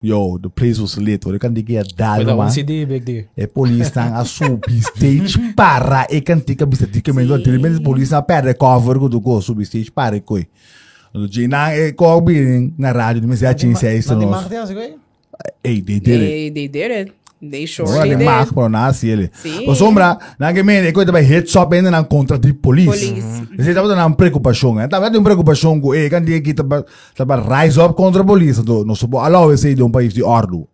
Yo, the place was lit hoor. Ik kan die keer Met daar dat man. OCD, big deal. E police tang a subi stage para e kan tika bisa tika men do tiri men police na perde cover ko do go subi stage para koi. Do jina e ko bi na radio men se chin se isso Não tem no. marketing, assim, coi? Ei, they did it. They, they did it. Sure Ora they de did. mark pro na si ele. O sombra na que men e ko também hit shop ainda na contra de. Police. Você tava dando uma preocupação, eh? Tava dando uma preocupação com e kan dia que tava tava rise up contra a polícia do no subo allow esse de um país de ordem.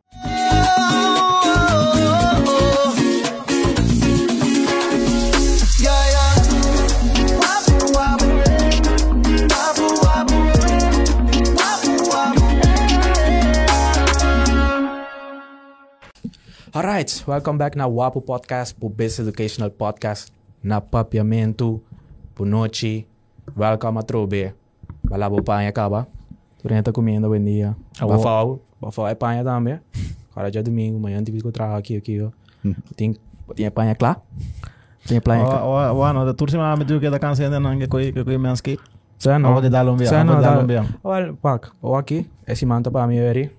Alright, welcome back na Wapo Podcast, po Best Educational Podcast na papiamento, po noche. Welcome a trobe. Malabo panha acaba. Durante a comida, bom dia. Bafal, bafal é panha também. Cara, já é domingo, amanhã tive que trabalhar aqui, aqui, ó. Tem, tem panha lá? Tem panha lá? O ano, da turma ma metu que da canção ainda não que coi que coi. Sana. Ako de dalong biya, Sana, ako dalong biya. Well, pak, o aqui, esse manta para mim, eri.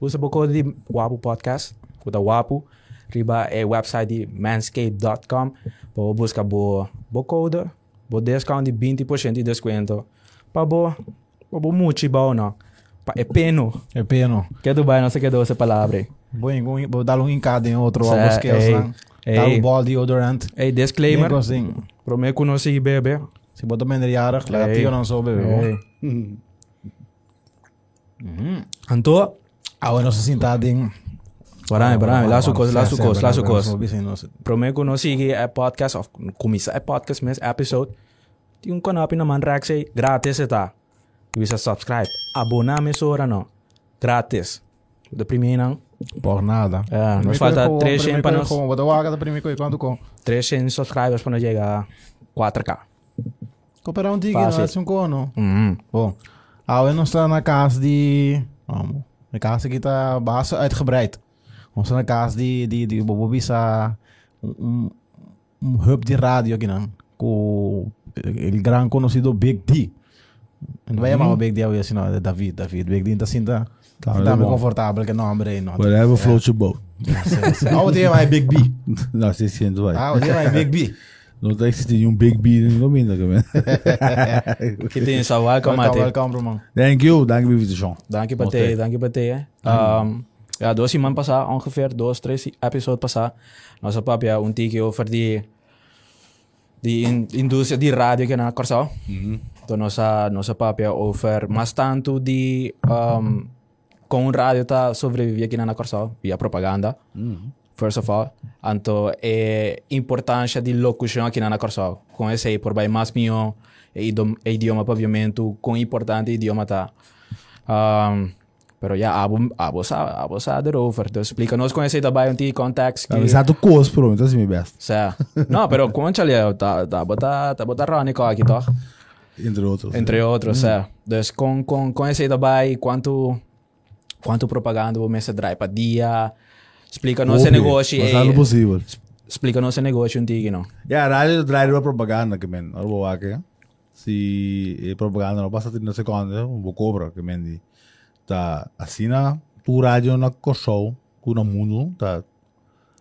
Usa Wapo Podcast, da Wapo. Riba é website manscape.com. Para buscar boa, boa code, boa discount de 20% de desconto. Para boa, para boa muito bom, não. É peno. É peno. Que do bem, não sei que dou essa palavra. Bom, vou dar um encado em outro Sa- algo skills ei, lang. Dar ei. um ball deodorant. Hey, disclaimer. Assim. Mim, conheci bebê. Se botar minderjarig, Ei. laat tio dan zo bebê. Hey. Então, Awe no se sinta ding. Barame, barame, lá su cos, lá su cos, lá su cos. cos. Prometo no sige é podcast of kumisa é podcast mes episode. Yung kanapin naman rack say gratis ita. Bisa subscribe. Abona me sora no. Gratis. De primeiro não. Por nada. É, nos falta 300 para nós. Bota waga da primeiro coi quanto com. 300 subscribers para nós chegar a 4K. Cooperar um Fácil. não é um cono. Uhum. Bom, Awe não está na casa de... Vamos. De casa que está base uitgebreid. Na casa de, de, de Bobo Bisa um, um, um hub de rádio aqui, não? Com o gran conhecido Big D. Não vai chamar o Big D hoje assim, não. É David, David. Big D está assim, tá... Tá, Tá tá me bom. confortável que não aí, não. Whatever floats your boat. Ah, o dia mais Big B. Não, se sente vai. Ah, o dia mais Big B. Não tem que ter um big beat no domínio também. Que tem só welcome, Welcome, mate. welcome. Thank you, je visitação. Dank je bij Oké. thee, dank je bij thee. hè. Um, ja, dois iemand passar, ongeveer, dois, três episódios passar. Nossa papia, um tique over die, die in, indústria de rádio que na Corsal. Então, nossa, nossa papia over, mas tanto de, um, com rádio tá sobreviver aqui na Corsal, via propaganda. First of all. Então, é importância de locução aqui na Corsal. Com esse aí, por bem mais meu, é idioma, é idioma paviamento, com importante idioma tá. Um, pero ja, abo, abo sa, abo sa erover. Dus explica-nos com esse também um tique context. Tá, mas tu cos, pelo menos, assim, best. Sa. No, pero concha ali, tá, tá, bota, tá, bota Ronico aqui, toch? Entre outros. Entre outros, é. Dus com, com, com esse também, quanto, quanto propaganda o mês drive para dia, explica-nos esse negócio. Mas eh, algo possível. Explica-nos esse negócio um tique, não? Ja, radio draait wel propaganda, que men. Algo waken. Si eh, propaganda no passa 30 segundos, um vou cobra, que men di tá assina rádio na koshou, kuna mundo, tá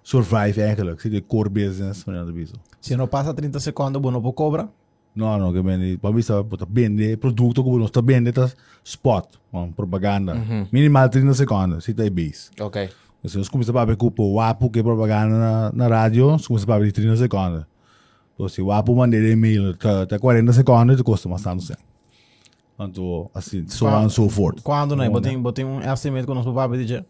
survive eigenlijk, zie de core business van de bizo. Se não passa 30 segundos, você não cobra? Não, não, que vende, para mim está vende produto que você está vende, tá spot, um, propaganda, uhum. minimal 30 segundos, se tá bis. Ok. Se você começa a ver que o Apo que propaganda na, rádio se você para ver 30 segundos. Então, se o Apo email e-mail, tá, tá 40 segundos, custa mais tanto quando assim so on and so forth quando é, né botem botem um é assim estimate com nosso papo dizer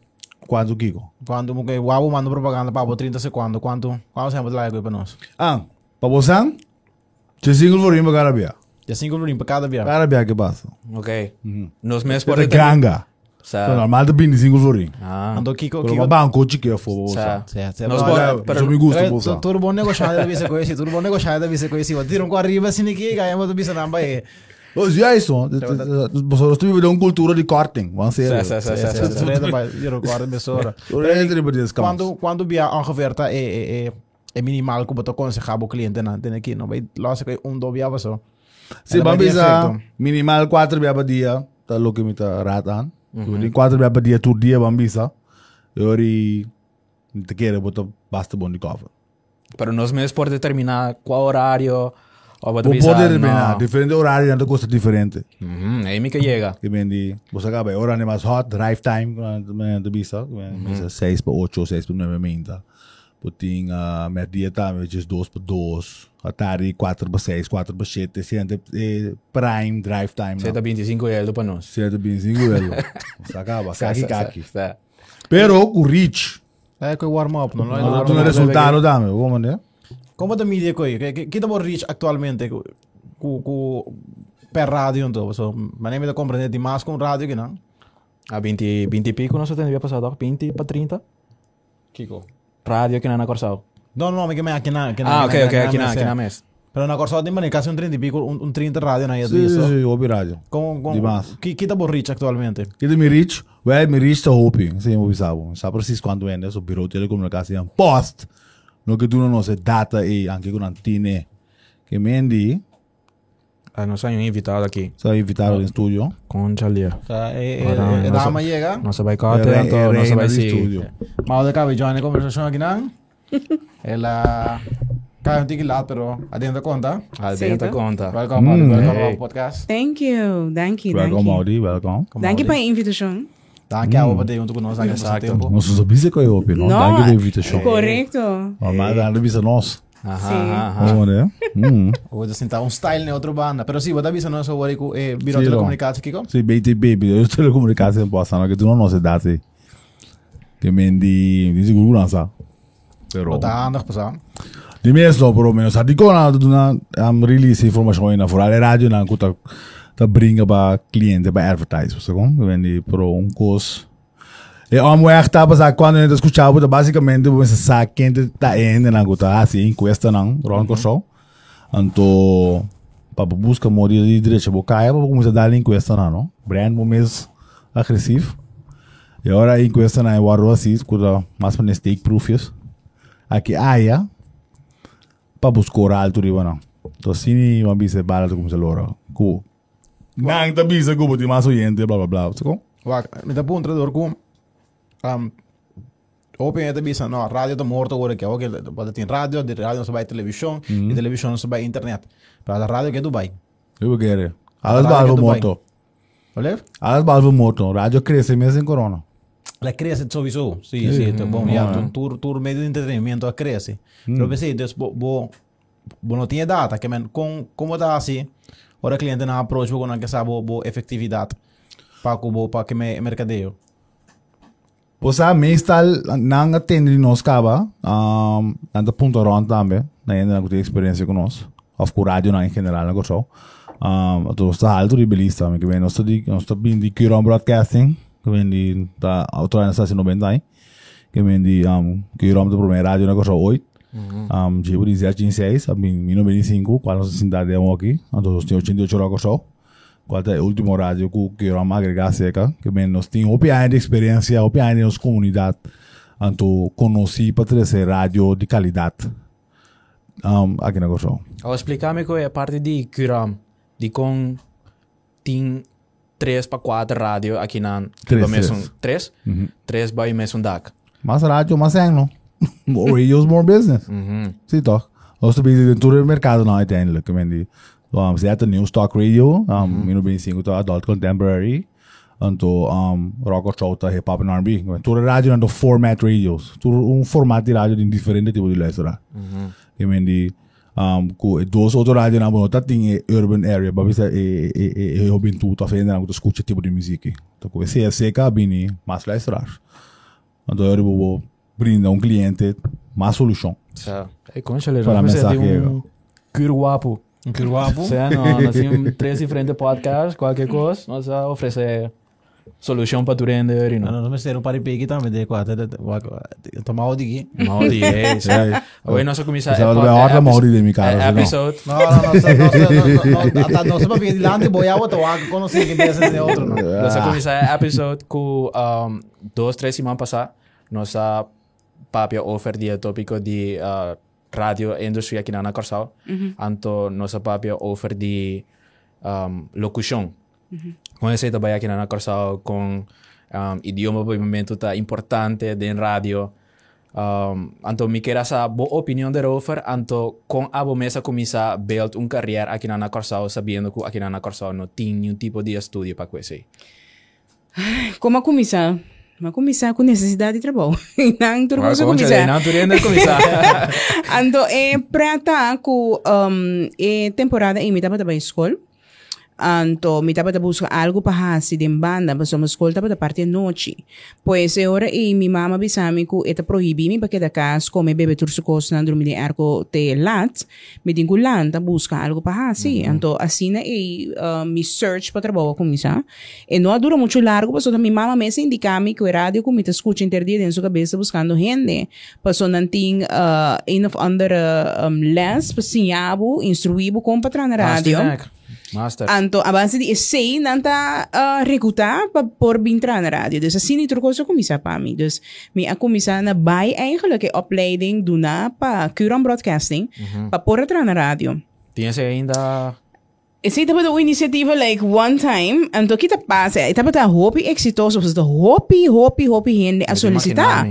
quando Kiko quando porque o abo manda propaganda para 30 segundos quanto qual sempre lá para nós ah para você de single florim para cada via de single florim para cada dia cada via que passa ok uhum. nos meses é por aí granga Sa. Normal de bin single florim. Ah. Ando Kiko Kiko. Mas banco de que é fogo. Sa. Sa. Nos bora. Pero me gusta bolsa. Tudo bom negociado da vice coisa, tudo bom negociado da vice coisa. Tiram com arriba assim que ganhamos do vice namba aí. Os já isso, nós temos uma cultura de corting, vamos ser. Eu recordo pessoa. Quando Quando via ongeveer tá é é é é minimal que botou aconselhar o cliente na tem aqui, não vai lá se que um do via só. Se vai vamos a minimal 4 via dia, tá louco me tá ratan. Di quatro bia per dia tur dia bambisa. Ori te quer botar basta bom de cover. Pero nós mesmos por determinar qual horário avisar, poder determinar diferente horário ainda coisa diferente. Uhum, aí me que chega. Que vem de você acaba hora é mais hot drive time bisa, que vem 6 para 8 ou 6 para 9 minta. Puting a tá, which is 2 para 2. A tarde 4 para 6, 4 para 7, sente eh, prime drive time. Você tá 25 euros para nós. Sente bem 5 euros. Você acaba, kaki. Tá. Pero o reach, É que o warm-up, não? tu não, no não, resultado dame, como né? Como da mídia coi? Que que mo reach actualmente ku ku ku per radio então, so maneira de compreender de mais com rádio que não. A 20, 20 e pico nós temos passado, 20 para 30. Kiko. Rádio que não na Corsal. Não, não, me que me aqui na aqui Ah, ok, ok, aqui na, aqui na mesa. Pero na Corsal tem maneira quase um 30 e pico, um, um 30 rádio na Sim, isso. sim, ouvi rádio. Com com Demais. que kita mo reach actualmente. Kita mi reach, well, mi reach tá hoping, sim, ouvi sabo. Sabe precis quando é, so biro telecomunicação post. No que tu não se data e anche con antine. Que mendi, Ah, nós temos um invitado aqui. sa invitado in studio. Com Chalia. Tá, é Ora, é nossa- dama chega. Nós vai É cá, re- então é nós reina vai do seguir. studio. Mal de cabe join a conversação aqui não. Ela cai um tique lá, pero adentro conta. Albenta Sim, tá. conta. Welcome, mm, welcome hey. ao podcast. Thank you. Thank you. Thank Welcome, you. Audi, welcome. Thank you pela invitação. Auch bei dir und du nós aqui Exato. tempo. Não sou bisa que eu open, não? Não, Danke pela invitação. Correcto. Oh, mas dá bisa nós. Como né? Hum. Hoje assim tá um style na outra banda, pero sim, você avisa nós agora com eh biro telecomunicação Kiko. Sim, BT baby, eu telecomunicação posso, não que tu não se dá se. Que mendi, diz o lança. Pero Wat aandacht passar. Di mesmo, pelo menos, a dico na am release informação na fora a rádio na kuta Tá to bring about clienten bij advertisers, tá ¿sabes? Vendí por un costo. E tá a mulher estava a quando eu escutava, basicamente, você sabe quem está indo na gota, assim, encuesta não, ronco uhum. show. Então, para buscar morir de direita, vou cair, vou começar a dar encuesta não, não? Brand mesmo agressivo. E agora a encuesta não é o arroz assim, quando mais para proof proofs. Aqui, ah, é. Para buscar alto, não. Então, assim, vamos ver se bala, como se loura. Cool. 90 pizza que botou mais oyente, bla bla blá. Sacou? Wak, me dá para um treinador com. Um, Open é também, não, a rádio está morta agora, que é ok, pode ter rádio, de rádio não se vai televisão, e televisão não se vai internet. Para a rádio que é Dubai. Eu quero. Alas balvo morto. Olha? Alas balvo morto. Rádio cresce mesmo em corona. Ela cresce sowieso. Sim, sí, sim, sí, tá bom. Uhum. Yeah, um tour, tour meio de entretenimento, ela cresce. Hum. Mas mm. eu pensei, depois, bom, bom, não tinha data, que man, com, como está assim, Cliente na approach bo não que sabe bo efetividade. Para que bo para que me mercadeio. Posa meestal nang atende di nos kaba. Um, anda punto ron tambe. Na yun na kuti experiência com nós. Of ku rádio na em general na ko show. Um, ato sta alto ribelista. Me que vem nós tá di tá bem di Kiron Broadcasting. Que vem di ta autora na estação 90 aí. Que vem di um Kiron do primeiro rádio na show 8. Um, Jibu di 016, a mi 1995, quando nós cidade é aqui. Então nós tínhamos 88 horas show. Qual é o último rádio que que era agregar seca, que bem nós tínhamos opinião de experiência, opinião de nossa comunidade. Então, conheci para trazer rádio de qualidade. Um, aqui na Gossão. Ao explicar-me que é a parte de Curam, de com tem 3 para 4 rádio aqui na Três, três. 3 3 ba mesmo DAC. Mas rádio, mas é não. More radios, more business. Mhm. Sim, toch? Também dentro do mercado não uiteindelijk. Que bem die. Um, ze had een nieuw stock radio, um, mm -hmm. 25 adult contemporary. Então, um, rock or show, tá, hip hop and R&B. Tudo rádio não format radios. Tudo um formato de rádio de diferente tipo de luisteraar. Que bem die. Um, ku dois outro rádio na tá tem urban area, mas bisa e e e e hobin tu tá fazendo algo escuta tipo de música. Então, ku esse esse cabine mais luisteraar. Então, eu vou brindar um cliente mais solução. Hey, conchale, Para mensagem, um curo guapo. Um que guapo. Sim, não, nós temos três diferentes podcasts, qualquer coisa, nós oferecer solução para tu render e Não, não. não me ser um paripegi também de quatro. Tomar o digi. Mal de é isso. É. Hoje nós começamos er bij hard mogen die in elkaar é episode. Não, não, não, não, não, não, não, de lá de boiar outro água, quando se que pensa de outro não. Nós começamos episode com um, dois, três semanas passadas, nós a papia offer de tópico de uh, radio industria aqui na Corsal. Anto nós a papia offer de um, locução. Com esse trabalho aqui na Corsal com um, idioma por momento tá importante de rádio. Um, anto me queda sa boa opinião de Rover, anto com a mesa começa a build uma carreira aqui na Corsal, sabendo que aqui na Corsal não tem nenhum tipo de estudo para coisa. Como a começar? Mas começar com necessidade de trabalho. Não, a Concha, começar. não, tu ainda começar. Então, é prata com um, é temporada em mitad para escola. Então, mitad para buscar algo para fazer de banda, mas uma escola para parte de noite. Pois agora e minha mama bisami que eta proíbe me para da casa come bebe turso costa dormir de arco te lat, me dingo lanta busca algo para fazer. Então, assim é uh, mi search para trabalho com isso. E não dura muito largo, mas minha mama me indica me que o rádio como te escuta interdia dentro da cabeça buscando gente. Passou não tem uh, een of andere um, les, pasinhabo, instruíbo com para na rádio. Master. Anto, a base de sei, nanta uh, recrutar pa por bintra na radio. Dus assim, niet coisa começar para mim. Dus, me a começar na bij eigenlijk een opleiding doen na pa Curam Broadcasting, pa por entrar na radio. Tinha se ainda. Esse tipo de iniciativa, like, one time, anto kita passa, itapa ta hopi exitoso, dus de hopi, hopi, hopi gente a solicitar.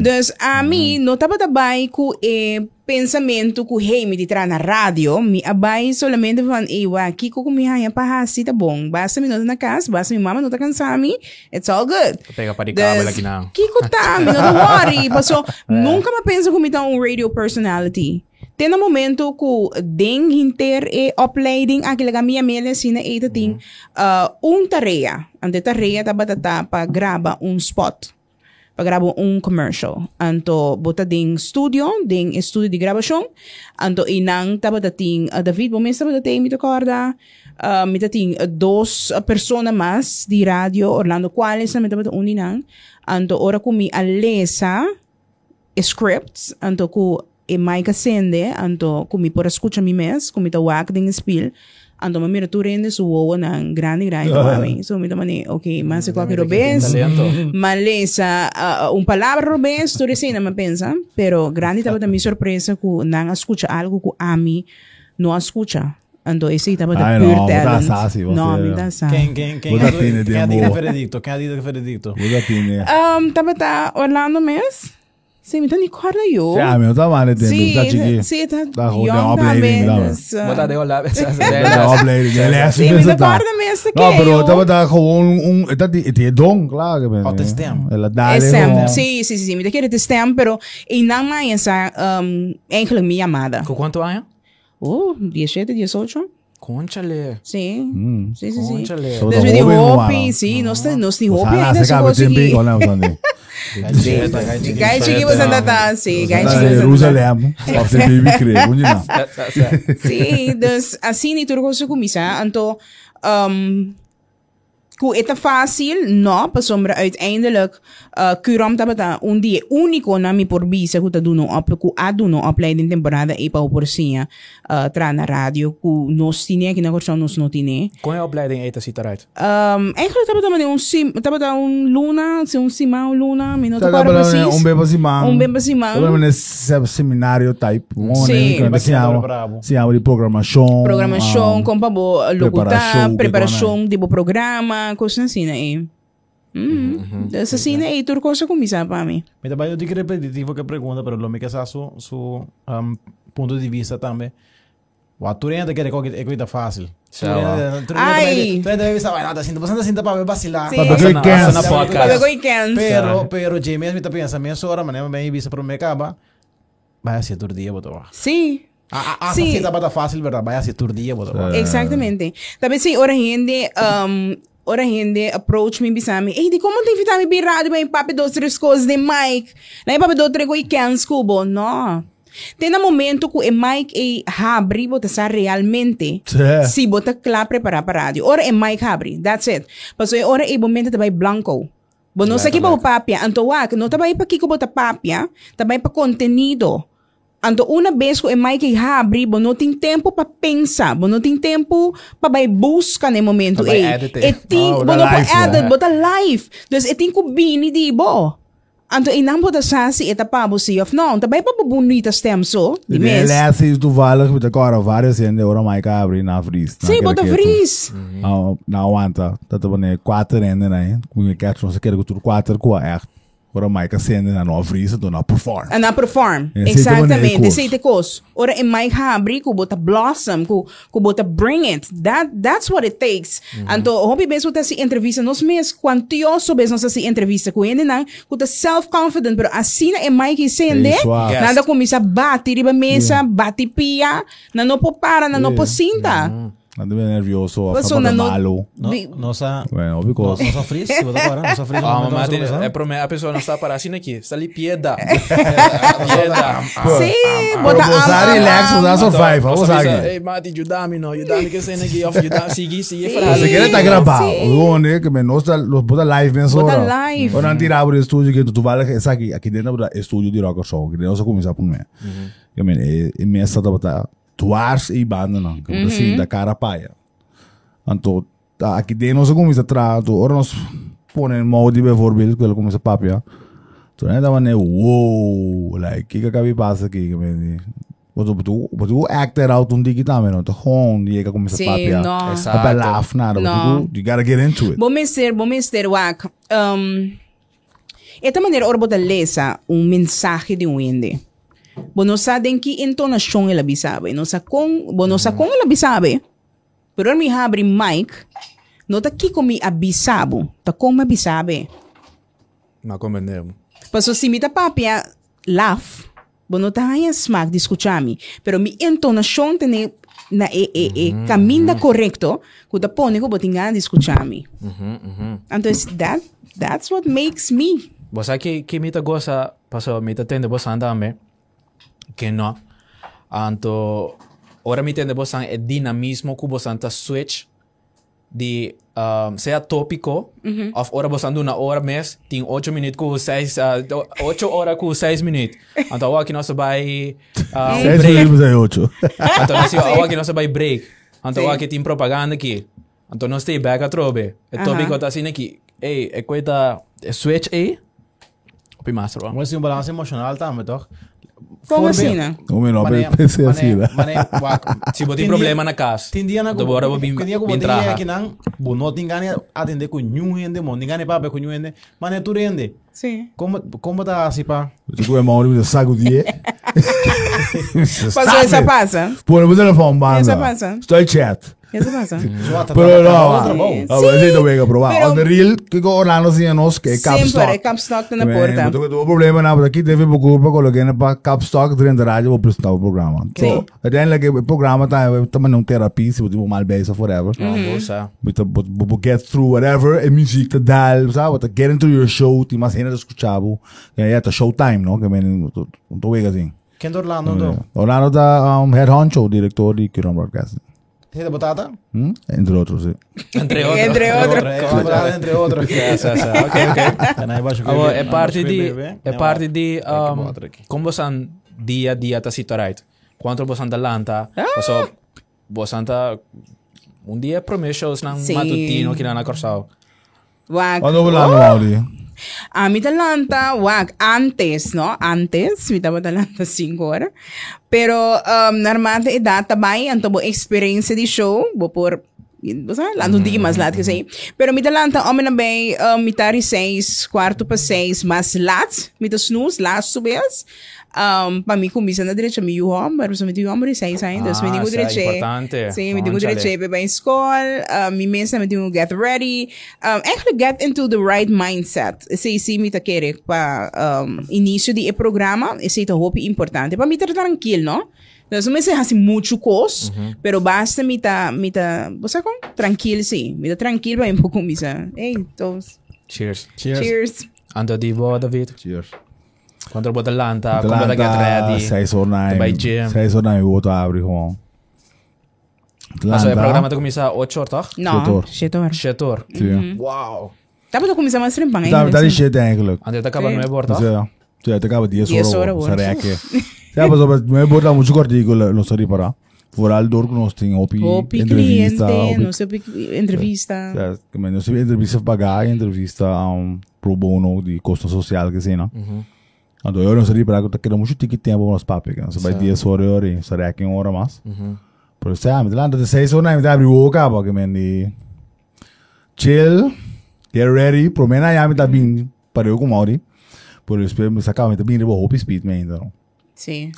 Dus a mim, não estava trabalhando com eh, pensamento que hey, me tira na rádio, me abai solamente van, eh, wa, aqui com me haya para hasi, tá bom. Basta me nota na casa, basta minha mama não tá cansada me, it's all good. Pega para cabo Dus, aqui não. Kiko tá, me não worry. Paso, nunca me pensa como tá um radio personality. Tem um momento que den inter e opleiding aquilo que a minha mãe ensina e tem uh, um tarefa. Ante tarefa tá batata para gravar um spot. Para gravar um commercial. Anto bota ding studio, ding estúdio de gravação. Anto inang taba dating uh, David, bom mesmo taba dating me recorda. Uh, me dating uh, dos uh, persona mas di radio Orlando quales na me taba un inang. Anto ora kumi alesa scripts anto ku e mai ka sende anto kumi por escucha mi mes kumi ta wak ding spiel anto mamira tu rende su wowa ng grande grande mami so mi mani okay mas se qualquer vez Talento. malesa uh, un palabra robes tu resina me pensa pero grande taba mi sorpresa ku nang escucha algo ku ami no escucha anto esse taba da Ai, pure no, talent botar sassi, você- no me dá sassi Quem, quem, quem, Vou dar quem, pena de quem é diga amor. veredicto? Quem é diga veredicto? Usa tine. um taba ta Orlando mes Sim, então nem corda eu. Ah, meu, tá mal, né? Sim, Tá chique. sim, tá Tá rodando young uma opleiding, também, tá, mas, uh, Bota de olhar. Tá opleiding. Ele é assim Sim, mesmo, mas tá. acorda mesmo que Não, pero eu- tava tá com um... Tá de dom, claro. que Oh, tem STEM. Ela dá... É né, STEM, com- sim, sim, sim. Me daquele de STEM, pero e não mais essa um, eigenlijk minha amada. Com quanto anos? Oh, 17, 18? Conchale. Sim. Hum. Sim, sim, sim. Conchale. Sou Dus da we die Robin, hopi, mano. sim, nós temos nós temos Pues, hopi ah, ainda se se acaba tempo, conseguir. igual, né, Sandro? Sim. Gai chegui você ainda tá, sim, gai Tá, chegui você ainda Jerusalém, só você baby crê, onde não? Sim, dus assim niet terug se começar. Então, um, Ku ita fácil, no, pa sombra uiteindelijk uh, kuram tabata un die unico na mi por bisa ku ta duno op ku aduno opleiding temporada e pa por sinha uh, tra na radio ku nos tine ki na korsa nos no tine. Com a opleiding eten ziet eruit. Um, eigenlijk tabata man un sim tabata un luna, se un sima un luna, mi no trabalhando precis. um bebo simão. Um bem simão. Trabalhando nesse seminário type. Sim. se se chama de programação. programação, ah, com para bo locutar, preparação, de bo programa, coisa assim, né? Hum, essa assim, né? E tudo coisa começar para mim. Me trabalho de que repetitivo que pergunta, pero lo me que sa su, su um, punto de vista também. O aturente quer que é coisa fácil. Sawa. Ai. Tu ainda deve saber nada assim, você não sinta para vacilar. Sim. Para Asa ver na- quem asa é. na podcast. Pegou e cansa. Pero, pero James me está pensando, minha hora, mané, bem vista para me acaba. Vai ser todo dia, botou. Sim. Ah, ah, Sim. assim tá fácil, verdade? Vai ser todo dia, botou. É. Exatamente. Talvez se ora gente, um, ora gente approach me bisami, ei, de como tem vitamina B rádio, bem papi dos três coisas de Mike. Na papi dos três coisas cansa, cubo. Não. Tem um momento que o Mike e bota sa realmente. É. Si bota claro preparar para rádio. Ora é Mike abre. That's it. Paso ora é momento também blanco. Bo não sei que ba o papia, anto wak, não também para que bota papia, também para contenido. Anto uma vez que o Mike abre, habri, bo tempo para pensar, bo tem tempo para buscar nesse momento e. É ting, oh, bo no tem edit, bo ta life. tem e eh, ting ko bini di bo. Anto inang po ta sasi eta pabo si of non, tabay pa bonita stem so. Ele é do vale, que agora várias ainda ora mai ka abri na fris. Sim, bota fris. Mm-hmm. Ah, não, não aguenta. Tá também quatro ainda, né? Eh. Com o que não sei que era quatro com a eh. Ora Mike, sende na nova frisa do na perform. Na perform. Exatamente. Esse é coisa. Ora é Maica abrir com bota blossom, com com bota bring it. That that's what it takes. Mm -hmm. Então, hobby mesmo tá se entrevista nos mês quantioso mesmo você si entrevista com ele não, com tá self confident, pero assim é Mike, sende. Nada com isso, ah. bate, riba mesa, yeah. bate pia, na não popara, na não pocinta. Yeah. Mm-hmm sinta. Ando bem nervioso, Mas acaba na de no- malo. No, Bi- nossa, Bueno, because nossa frizz, se botar agora, nossa frizz. Ah, momento mas nossa tem- frizz, é ah. para mim, a pessoa não está para assim aqui. Está ali pieda. pieda. Sim, bota Pero usar am- relax, am- usar survive, vamos você usar aqui. Ei, Mati, ajuda-me, não. Ajuda-me que eu sei aqui. Of ajuda, siga, siga, Sim. frase. Se quiere está grabado. Sim. Onde que me nos los bota live men Bota live. Ora tirar o estúdio que tu vale essa aqui, aqui dentro do estúdio de rock show, que nós começar por mim. Eu me é imensa da botar tuars e banda não, que assim da cara paia. Então, tá, aqui dentro nós começa a tra, tu ora nós põe molde bijvoorbeeld, que ele começa a papia. Tu né da maneira wow, like que que acaba passa aqui, que me Wat op tu, wat tu actor out um digi também, não? Tu gewoon die que começa papia. não. Exato. Apa laugh nada, Não. but you, gotta get into it. Bom mister, bom mister, wak. Um, esta maneira, ora bota lesa um mensagem de um ende. Bom, não sabem que entonação ela bisabe. Não sabe com, bom, não sabe com ela bisabe. Pero mi abre mic, não tá aqui com mi abisabo. Tá com me abisabe. Mas como é mesmo? Paso si mi ta papia laugh, bom, não tá aí smack de escuchar-me. Pero mi entonação tem na e, e, e caminho correto, que tá pone que eu botinha de escuchar-me. Então, that, that's what makes me. Você que que me tá gosta, passou me tá tendo você andar me. Que não. Anto ora me tende você é dinamismo que você anda switch de um, seja tópico, of ora anda uma hora mês, tem 8 minutos com 6 uh, 8 horas com 6 minutos. Então aqui nós vai uh, Seis break. minutos aí, ocho. Então nós aqui nós vai break. Então aqui tem propaganda aqui. Então nós tem back a trobe. É Aham. tópico tá assim aqui. Ei, é coisa switch aí. Opi master, Mas um balanço emocional também, toch? Como assim, né? Como não, Mané- pensei mané- assim, né? mané, wak. Se você tem Tem problema na casa. Tem dia na do bora bim Tem dia que bim eu traha. que não, bo não tem gane atender com nenhum rende, mo, ninguém papo com nenhum rende, mas é tu rende. Sim. Como como tá assim pá? Tu com a mão de saco de. Passou essa passa? Pô, no telefone, Essa banda. passa. Estou em chat. Essa passa? Zoata, Pero tá- tá no, outra bom. ah, aí também que provar. Pero- real, que Orlando assim nós que é cap Sempre, stock. é capstock Man, porta. mas O problema na aqui teve por culpa coloquei na para cap stock dentro da rádio vou apresentar o programa. Sim. So, uiteindelijk o programa tá também não terapia, se você mal bezig forever. Não, bolsa. But the, but, get through whatever, e muziek te dal, sabe? But get into your show, ti mas hena escuchavo. Ja, ja, tá showtime, no? Que men, não tô vega assim. Quem do Orlando do? Orlando da um, head honcho, diretor de Kiron Broadcasting. Tem de batata? Hum? Entre outros, sim. Entre outros. Entre outros. É, batata entre I baixo Abo, bebê? é parte de é parte de um, como você dia a dia tá situado. Quanto você lanta, so você anda um dia promessos nang Sim. matutino que na corsal. Wag. Ano wala no Mauri? A mi talanta, wag, antes, no? Antes, mi tava talanta 5 horas. Pero, um, normalmente, edad também, anto bo experiência de show, bo por, Basta, lá não digo mais laat kasi. Pero mi talanta, homem na bem, um, mi tari 6, quarto pa 6, mas lat, mi ta snooze, last subes. Um, pa mi kumisa na direito, mi yuhom, pero sa mi tu yuhom, ri 6 ainda, so mi Ah, digo sa direito. importante. Sim, mi digo Conchale. direito, beba em escola, um, mi mensa mi digo get ready. Um, actually get into the right mindset. Esse sim mi ta querer pa um, início de e programa, esse ta hope importante. Pa mi ta tranquilo, no? Então, não me se assim muito cos, pero basta mi ta, mi ta, você com tranquilo sim, mi ta tranquilo para um pouco misa. Ei, então, Cheers. Cheers. cheers. Ando di bo David. Cheers. Quanto bo Atlanta, como da get Atlanta, ready. 6 or 9. By gym. 6 or 9, o outro abre gewoon. Also, o programa tá começa 8 horas, toch? Não, Chetor. chetor. 7 horas. Sim. Wow. Dá para começar mais rimpang Tá, ainda. tá de sim. shit eigenlijk. Ando tá acabando Sim. meu bordo. Dus ja, ja, het acaba 10 10 euro. horas, Sa hoor. rekke. Ja, pas op, me borda muito cortico, não sei para. Vooral door que nós tem opi Hopi entrevista, cliente, opi não sei, entrevista. Ja, que men, nós tive entrevista pagar, entrevista um pro bono de custo social que sim, não? Então eu não sei para que eu muito ticket tempo nos papéis, que não se vai dia sobre hora, se é que uma hora mais. Por isso, ah, me lá de seis horas, me dá abrir o cabo, que me de chill, get ready, pro menos já me tá bem para eu com Mauri. Por isso, me sacava, me tá bem de boa, hope speed, me ainda não. Sim.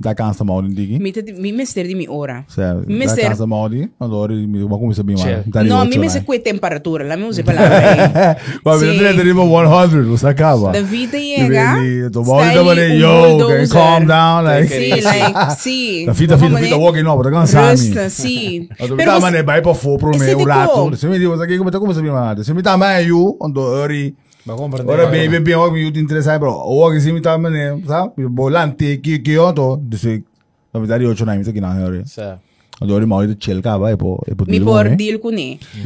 Não, dá cansa Mauri, digi. Mi te- mi mister di mi ora. Certo, Mi dá mister... cansa Mauri, allora mi vou começar bem Chill. mal. Tá de No, ocho, mi né? mister que temperatura. La mi usi palabra. Mas Sim. me dá de 100, não sacava. David chega. Tu está Mauri tá ali falando, um yo, bulldozer. can calm down, like. Sim, like, sim. Da fita, fita, fita, walking no, tá cansado. Resta, sim. Então, Pero tá, você- mano, vai pra fora pro Esse meu tipo- rato. Se me diz, aqui como tá como se me manda. Se me tá mais eu, ando ori. Vai compreender. Ora baby, bem, o que eu te interessa, bro. O que se me tá, mano, sabe? Volante que que eu tô, disse, na verdade, eu não me aqui na ori. Certo. Ando ori mal de cá, vai po, é Mi por né? deal.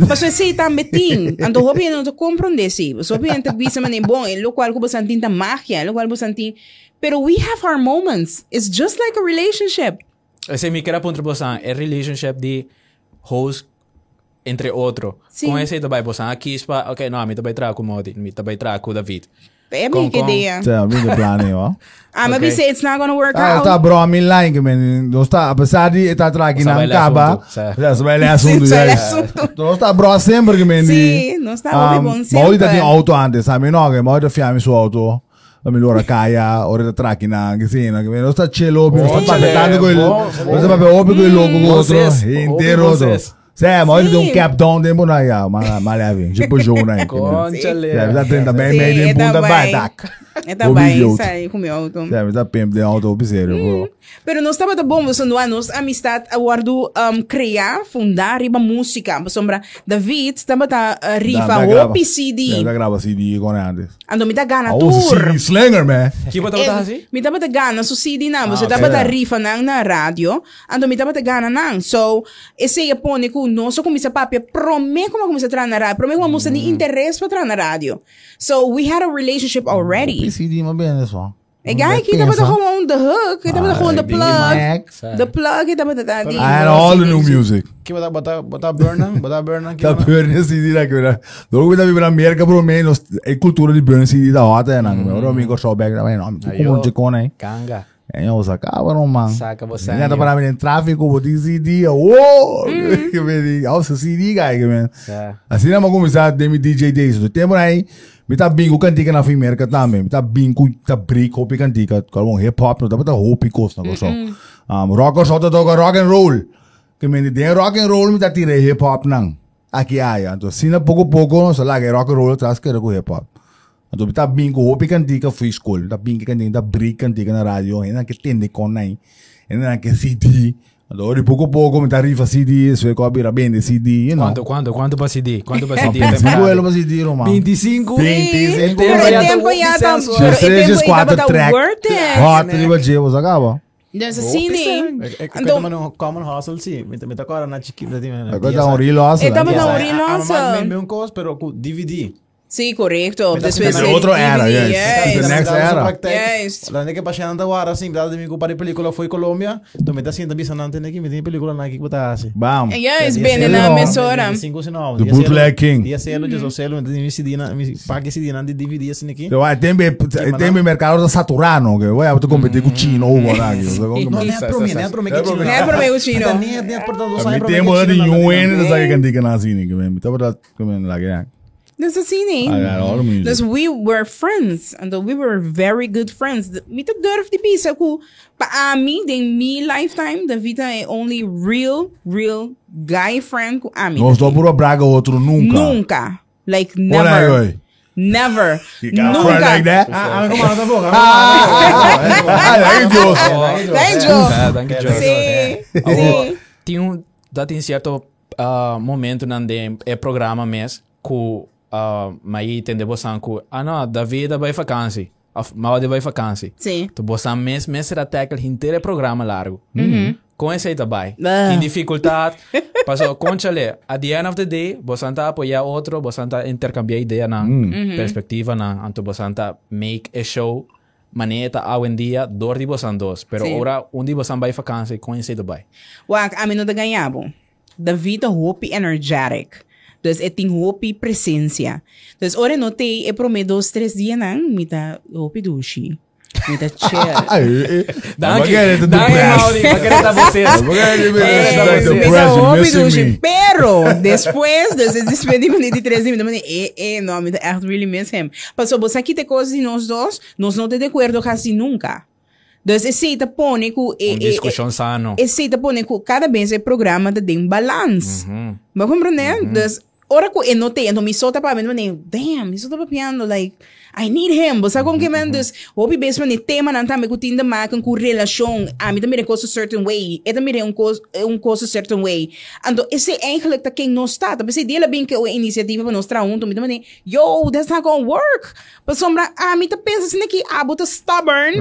Mas você tá metin, ando hobi não te compreender se. Você hobi não bisa mané bom, lo qual ko basan tinta magia, lo qual basan tin. Pero we have our moments. It's just like a relationship. Ese mi queda punto bosan, é relationship de host entre outro. Sim. Com esse também bosan, aqui spa, ok, não, mi também trago com Modi, mi também trago com David. É Com- minha com- ideia. Tá, de plano ó. Ah, mas Ok. você it's not gonna work Ah, out. tá, bro, a mim lá, que men, não está, apesar de estar aqui Só na vai caba, já se vai ler assunto, já. ler assunto. Não está, bro, sempre que men, Sim, não está um, bom Ma ora sempre. ti auto antes, sabe? No, che ma ora fiammi su auto. La migliore caia, ora da tracchina, che sì, non sta cielo, non sta cielo, quel, non sta proprio quel logo Buon outro, senso, intero senso. Sì, ma ora ti un Sì. cap down tempo na ya, ma ma giocare. Conchale. Sì, mi sta 30 bem Sim, meio é em punta também. vai tac. É também, sai com meu auto. Mi sta pimp de auto piseiro, bro. Pero nós estava bom, você não nós amistad aguardo um, criar, fundar riba música, sombra David estava tá uh, rifa o PCD, Da grava CD con antes. ando me dá gana Oh, tour. CD slinger, man. Que bota bota assim? Me dava gana so CD na, você Ah, tava da rifa na na rádio, ando me dava gana na. So, esse é pone que nós começa papia, promete como começa a entrar na rádio, promete como música de interesse para entrar na rádio. So, we had a relationship already. CD, ma bene só. A guy que tava da gewoon the hook, que tava da gewoon the Biggie plug, the plug que tava da. I had all the new music. Que botar, botar, botar burna, botar burna. Tá burn CD na câmera. Logo que tá vivendo na América, pelo menos, é cultura de burn CD da hota, né? Meu amigo só back também, não. Como de cone, hein? Canga. É, eu sacava, não, man. Saca você. Ainda para mim em tráfico, vou dizer CD, oh! Que me diga, oh, seu CD, guy, que man. Certo. Assim não vamos começar a ter DJ days. Do tempo aí, me tá bingo cantica na América também. Me tá bingo, tá brick, hopi cantica. Com hip hop, não tá tá hopi costa, não só. Um, rock só tá toca rock and roll. Que me diga, rock and roll me tá tirei hip hop não. Aqui aí, então, se na pouco pouco, só lá que rock and roll atrás que era com hip hop. Então, tá bingo, hopi cantica free school. Tá bingo cantica, tá brick cantica na rádio. Ainda que tende com aí. Ainda que CD. Então, de pouco a pouco, me tá rifa CD, isso é copy, bem CD, you know. Quanto, quanto, quanto para CD? Quanto para CD? 25 elo mas hindi man. 25? 25 Pero Tempo o ya tempo tá ya tá, licença. pero o Just três, tempo just ya quatro tá track. worth it. Hot, di ba, Jay? What's acaba? Dessa cine. É que Ando- também no common hustle, sim. Me me tá agora na chiquita de mim. Agora dá um real hustle. Eh, tama né? na Yes, uri I- I'm nossa. not maybe um course, pero com DVD. Sim, correto. Mas Después também el outro era, DVD, yes. yes. The next era. Yes. Lá que passando agora assim, dado de mim para película foi Colômbia, tu me tá assim também sanante aqui, me tem película na aqui botar assim. Bam. Yes, bem na dia cinco, sinal. The Dia bootleg king. Dia selo, dia selo, me CD na, me paga CD na de DVD assim aqui. Eu acho tem tem mercado da saturano que vai auto competir com chino ou agora. Não, nem Isso, é pro mim, nem é pro mim É que pro mim. Não é pro meu chino. Nem é nem é portador Me tempo de UN da sai cantica na cine que me. Tava da como lá que. Dessa cine. I got all the music. Dus we were friends. And we were very good friends. Me te durf de pisa ku pa a mim, de mi lifetime, da vida é only real, real guy friend ku a mim. Não estou por braga outro nunca. Nunca. Like never. aí. Never. You got a friend like Nunca. that? Ah, ah. Ah. Thank you. É, thank you, Joe. Sim. Sim. Tinha um, dá tem certo ah, momento é programa mes ku uh, mai tende bosan ku ah não David vai vakansie of mal de vai vakansie Sim. tu bosan mes mes será tackle inteiro programa largo com esse aí também Ah. tem dificuldade passou conchale at the end of the day bosan tá apoiar outro bosan tá intercambiar ideia na perspectiva na anto bosan tá make a show maneta hoje em dia dor de bosan dos pero Sim. ora um de bosan vai vakansie com esse também Wak, a mim não ganhava. Da vida hope energetic. É tem hopi presença. Dus ora notei, é prometo dois, três dias não, me tá hopi dushi. Me tá chill. Danke, Danke, Mauri. Magreta vocês. Missing hopi dushi. Pero, depois, dus het despedimos de três dias, me dá eh, eh, não, me tá echt really miss him. Aqui tem coisas de nós dois, nós não te de acordo quase nunca. Dus esse te pone que... Um discussão sano. Esse te pone que cada vez é programa tem balance. Uhum. Mas compreender? Dus, ora que eu notei, então me solta para mim, eu damn, me solta para piano, like, I need him. Você sabe como que man, dus, hopi base man, tema não tá me cutindo marca com relação, a mim também é coisa certain way, é também é um coisa, um coisa certain way. Então, esse é eigenlijk tá quem não está, tá? Você dele bem que a iniciativa para nós trazer um, também yo, that's not gonna work. Mas sombra, ah, me tá pensando assim aqui, ah, bota stubborn.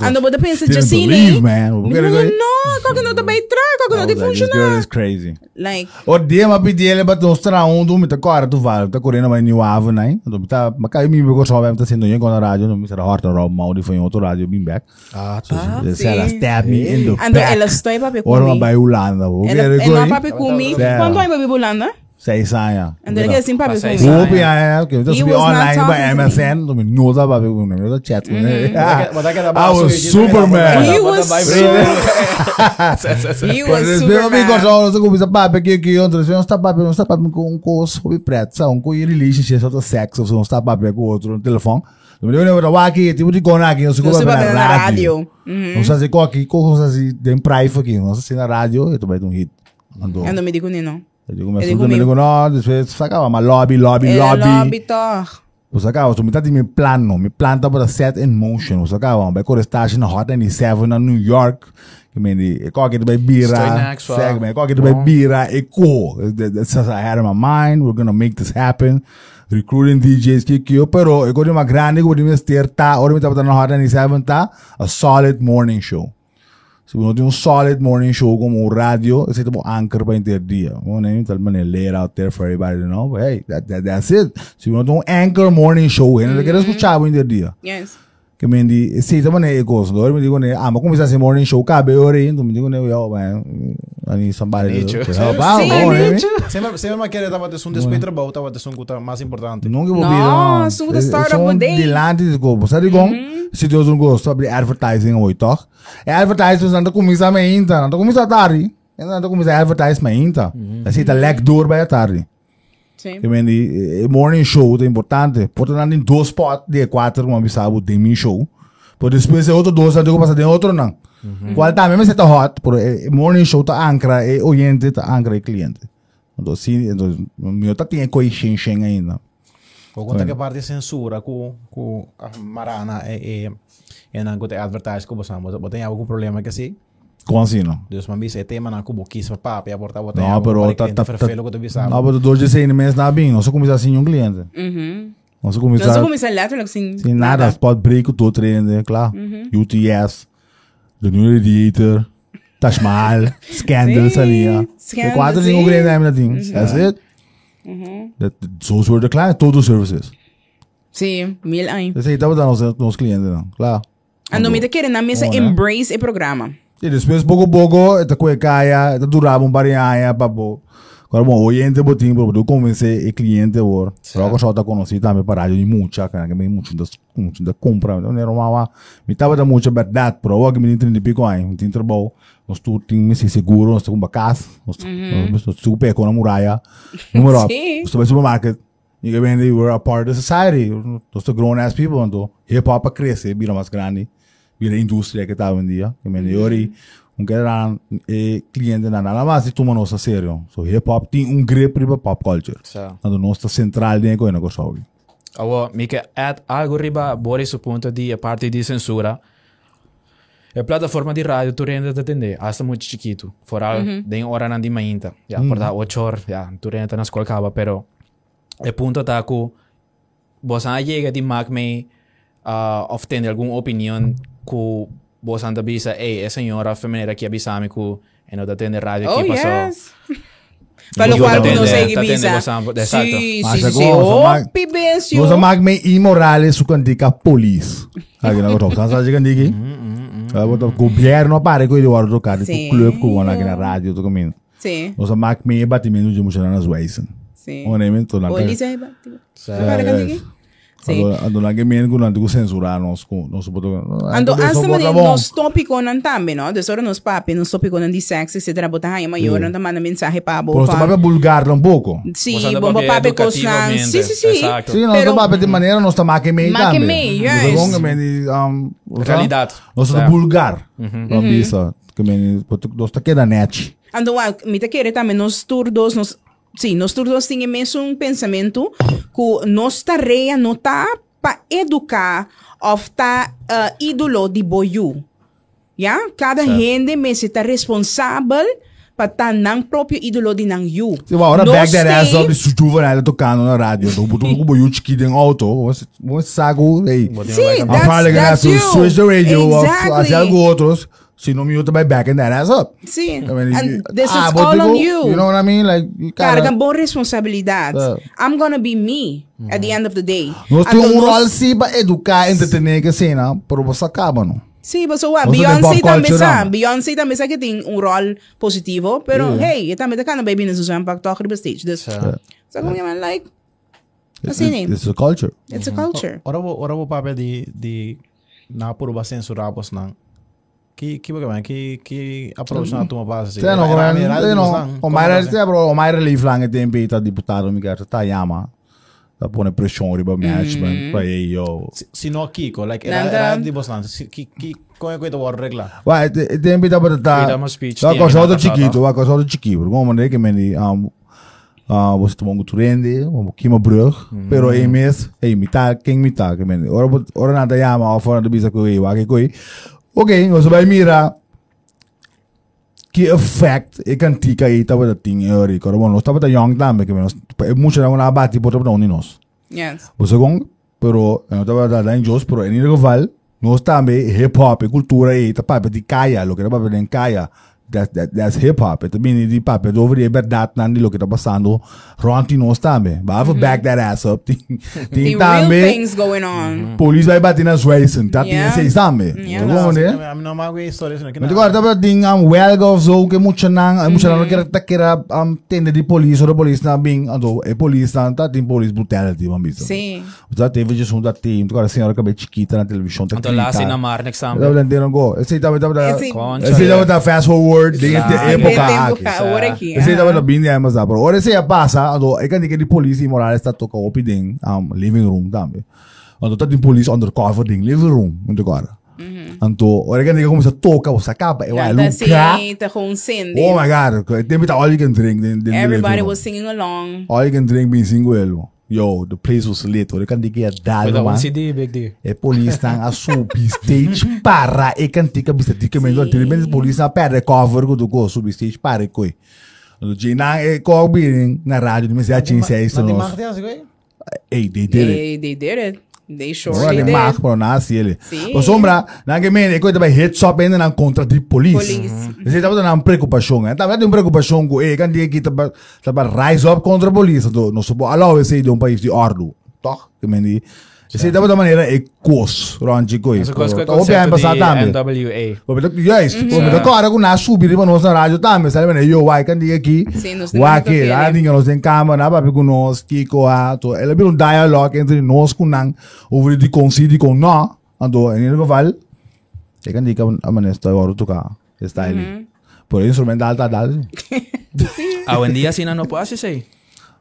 Ando bota pensa assim, believe, man. Não, não, qual que não tá bem atrás, qual que não tem like, this funcionar. is crazy. Like, O dia ma pedi ele para mostrar um do me tá cara tu vale tá correndo mais new ave né me tá mas cai me pegou só vai tá sendo ninguém com a rádio não me será horta rob mal de foi em outro rádio bem back Ah, so tá. she- sim. ela stab me in the ando back ela estou para ora uma comigo. vai Holanda o que Ela, era ela coi papi comi. Sério. Quando vai para Holanda? seis anos Ando ele assim papi Passei comi. isso. Hope é que eu He subi was not online by. MSN, tu me não dá para ver com ele, eu chat com. Mas daquela I was eu Superman. He was He was Quando eles viram me super gostar, não sei como isso papo aqui aqui, outros não está papo, não está papo com um coisa sobre preto, sabe, um coisa relationship, outro sexo, não está papo com outro no telefone. Eu me lembro da aqui, tipo de gona aqui, não sei Não como é na na rádio. Não sei se aqui, coisa assim, tem private aqui, não sei se na rádio, eu também um hit. Andou. Ando me digo não. Eu digo, mas Eu eu digo me digo, não, depois sacava, mas lobby, lobby, Ele lobby. lobby toch. Você acaba, você metade meu plano, meu plano tá para set in motion. Você acaba, vai correr estágio na Hot 97 na New York. Que me di, qualquer vai bira, segue, qualquer vai bira, e co. That's what I had in my mind. We're gonna make this happen. Recruiting DJs que que eu, pero eu de uma grande, eu gosto de me tá, ora me tá na Hot 97 tá, a solid morning show. Se você tem um solid morning show como um rádio, esse é tipo anchor para interdia. Não é tal maneira lay it out there for everybody to know. But hey, that, that, that's it. Se você tem um anchor morning show, ainda quer escuchar o interdia. Yes. Que me di, se essa maneira é gosto. Agora me digo, ah, mas começar esse morning show, cabe hora então me digo, yo, man, I need somebody to help out, I né? need Sempre, sempre me querer tava um despeito trabalho, tava um coisa mais importante. Nunca vou Não, vir, isso é startup um day. de lá de go. Sabe como? Se Deus não gosta, abrir advertising hoje, toch? É advertising, não tá começando ainda, não tá começando tarde. Não tá começando advertising ainda. Assim, tá leg door by a tarde. Sim. Mendi, eh, morning show é importante. Portanto, em dois spots de quatro, uma vez tem meu show. Por depois é outro dois, não tem passar de outro não. Qual tá mesmo se tá hot, por eh, morning show tá ancra, é oriente, tá ancra é cliente. Então, sim, então, meu tá tem coisa xing ainda. Vou contar que a parte de censura com com a Marana é é na coisa advertise que você não botem algum problema que assim. Como assim, não? Deus me disse tema na cubo quis para papo e aportar botem Não, pero tá, tá, tá, não, pero dois de seis meses na bem, não se começar assim um cliente. Uhum. Não se Nós começar vamos começar lá, assim. sem nada, pode break o todo treino, claro. UTS, The New Radiator, Taj Mahal, Scandals ali, ó. Scandals, É quatro cinco clientes ainda tem. That's it. That, those were the clients, todos os services. Sim, mil anos. Esse aí tava dando aos, aos clientes, não, claro. Ando me tá querendo na mesa embrace o programa. E depois, pouco a pouco, esta coisa caia, esta durava um barinha, papo. Agora, bom, oriente botinho, para eu convencer o cliente agora. Logo só tá conhecido também para rádio de cara, que me muito muito da compra. Então, era uma, me tava da muita verdade, para o que me entende pico aí, me tem trabalho. Nós tu tem me se seguro, nós uma casa, nós tu pé com a muralha. Número, Sim. nós temos supermarket. E que vem, we're a part of the society. Nós temos grown ass people, então, hip hop a crescer, vira mais grande. Vira indústria que estava em dia. Que me diori, um que era eh, cliente na nada mais, e toma nossa sério. So, hip hop tem um grip para pop culture. Sa. Então, nós está central dentro do negócio. Awo, Mika, at algo riba, Boris, o ponto di a parte di censura. A plataforma di radio tu rende da atender, hasta muito chiquito. Foral, den hora não di mainta. Ya, por da 8 horas, ya, tu rende na escola caba, pero o ponto tá ku você chega di mag me uh, tem alguma opinião ku você anda bisa, ei, essa senhora feminina aqui abisame ku e não atende radio Oh, passou. yes. Sei que te atende bisa. bastante, exacto. Sim, Mas sim, sim. agora, Oh, mag- me imorales su cantica police. Aqui na negócio. Então, sabe que diki? O governo pare ele agora do o Sim. clube com aqui na rádio, do caminho. Sim, Nós amag me batimento de mochila nas Weisen. Sim. Honestamente, tô na O Lisa é batido. Para É, Ando, ando na gemen ko nanti ko censurar nos ko nos boto. Ando ansa man nos tópico nan tambe, no? De sora nos papi, nos tópico nan di sexo, etc. Bota haya maior, não manda mensagem para bo. Pero papel vulgar um pouco. Sim, Usando bomba papi papi cos nan. educativamente. Sim, sim, sim. Exacto. Sim, não Pero- papel de maneira nós estamos aqui meio Make também. meio, Nós yes. vamos meio um Realidade. Nós Certo. estamos vulgar. Não bisa. Que meio nós está aqui na net. Ando mi te querer também nos turdos, nos Sim, nós todos temos mesmo um pensamento que nossa tarefa não está para educar ou tá uh, ídolo de boiú. Yeah? Cada gente me está responsável para estar nang próprio ídolo de nang you. Se uma hora back that ass up, isso chuva ela tocando na rádio. Botou um boiú chiquito em auto. Você sago, ei. Sim, I'm that's, that's you. switch the radio. Exactly. Assim, algo outros. Se não me usa, vai back that ass up. Sim. I mean, And you- this ah, is all you on you. You know what I mean? Like, you Carga cara, boa responsabilidade. É. I'm gonna be me at the end of the day. nós temos um rol sim para educar, entretener que cena, pero você acaba, não? Sim, mas ué, Beyoncé também sabe. não? Beyoncé também sabe que tem um rol positivo, pero hey, eu também tá baby nas usando para tocar no stage. This. Certo. So como man like, It's, Assim, né? it's a culture. it's a culture. Ora ora bo papel di di na puro ba censurar pos nang. Que que bagaimana que que approach na tuma base. Não, como é, não, o Mayra, você bro, o Mayra Leaf lang é tempo tá deputado, me quer, tá yama. Tá pondo pressão riba management, para aí, yo. Si no Kiko, like era era nang. Si ki ki como é que eu vou regla. Vai, tempo tá para tá. Tá tem com aqui do chiquito, vai com do chiquito, como maneira que me um ah você tomou um trende, um kima brug, pero aí mês, me tá, quem tá, que me. Ora ora nada yama, ou fora do bisa que eu, vai que coi. Ok, você vai mirar que effect e cantica aí tava da ting ori, cara, bom, nós tava da young também, que nós é muito não na bate por não nós. Yes. Você com, pero eu tava da da Jos, pero em geval, nós também hip hop, e cultura aí, tá papo de caia, lo que tá papo de caia. That, that, that's hip hop. Ito bini di papo, do over verdade nandi lo que tá passando, ronti nós também. But if back that ass up, ting, The ting real também, things going on. police vai bater nas waisen, tá ting Yeah. seis também. Yeah. Tá bom, né? I'm no mago história assim. Mas agora tava ding am welga of zo que mucha nang mucha nang kira takira am tende di police or police na bing ando e police na tá tem police brutality mam bisa. Sim. Já teve just um da team, agora a senhora acabei chiquita na televisão tá. Então lá assim na mar, next time. Tava lendendo go. Esse tava tava da Esse- Concha. Esse tava da fast forward de Exato. época Tempo aqui. ka, ora aqui. Esse tava da bindi mas dá, pero ora se ya passa, ando e kan di police e Morales tá toca opi ding am living room também. Ando tá tem police undercover ding living room, muito agora. Anto, ora kan di começa a tocar, você acaba, eu vai Nada lucrar. assim, tá com sende. Oh my god, tem all you can drink. Then, then Everybody was singing along. All you can drink being single. Yo, the place was lit. Ora kan di kaya dal Pwede man. CD, big D. E police tang a subi stage para e kan tika bisa tika men do tiri men police na perde cover ko do go subi stage para e koi. No jina e ko biring na radio men se achin se isso Não assim, coi. Ei, they did it. They, they did it. They sure Ora did de mark it. pro na si ele. Sim. O sombra, na que e ba hit shop ainda na contra de. Police. Você estava dando uma preocupação, eh? Tava dando uma preocupação com ele, quando ele que tava, tava rise up contra a polícia, do, não supo, allow esse de um país de ordem, toch? Que me diz, esse tava da maneira é cos, ronde coi. Mas qual é o Então, bem conceito passar de também. NWA? Porque, yes, porque agora com nós subir para nós na rádio também, sabe, né? Eu vai aqui, o temos aqui, que lá ter, ninguém nós tem câmera, para com nós, Kiko, ah, to, ele vira um dialogue entre nós com nang, over de consider com nós, ando, em ele geval, é quando diga a maneira está agora tocar, está ali. Por isso, instrumental tá dado. Ah, día, Sina, no puedo hacer eso.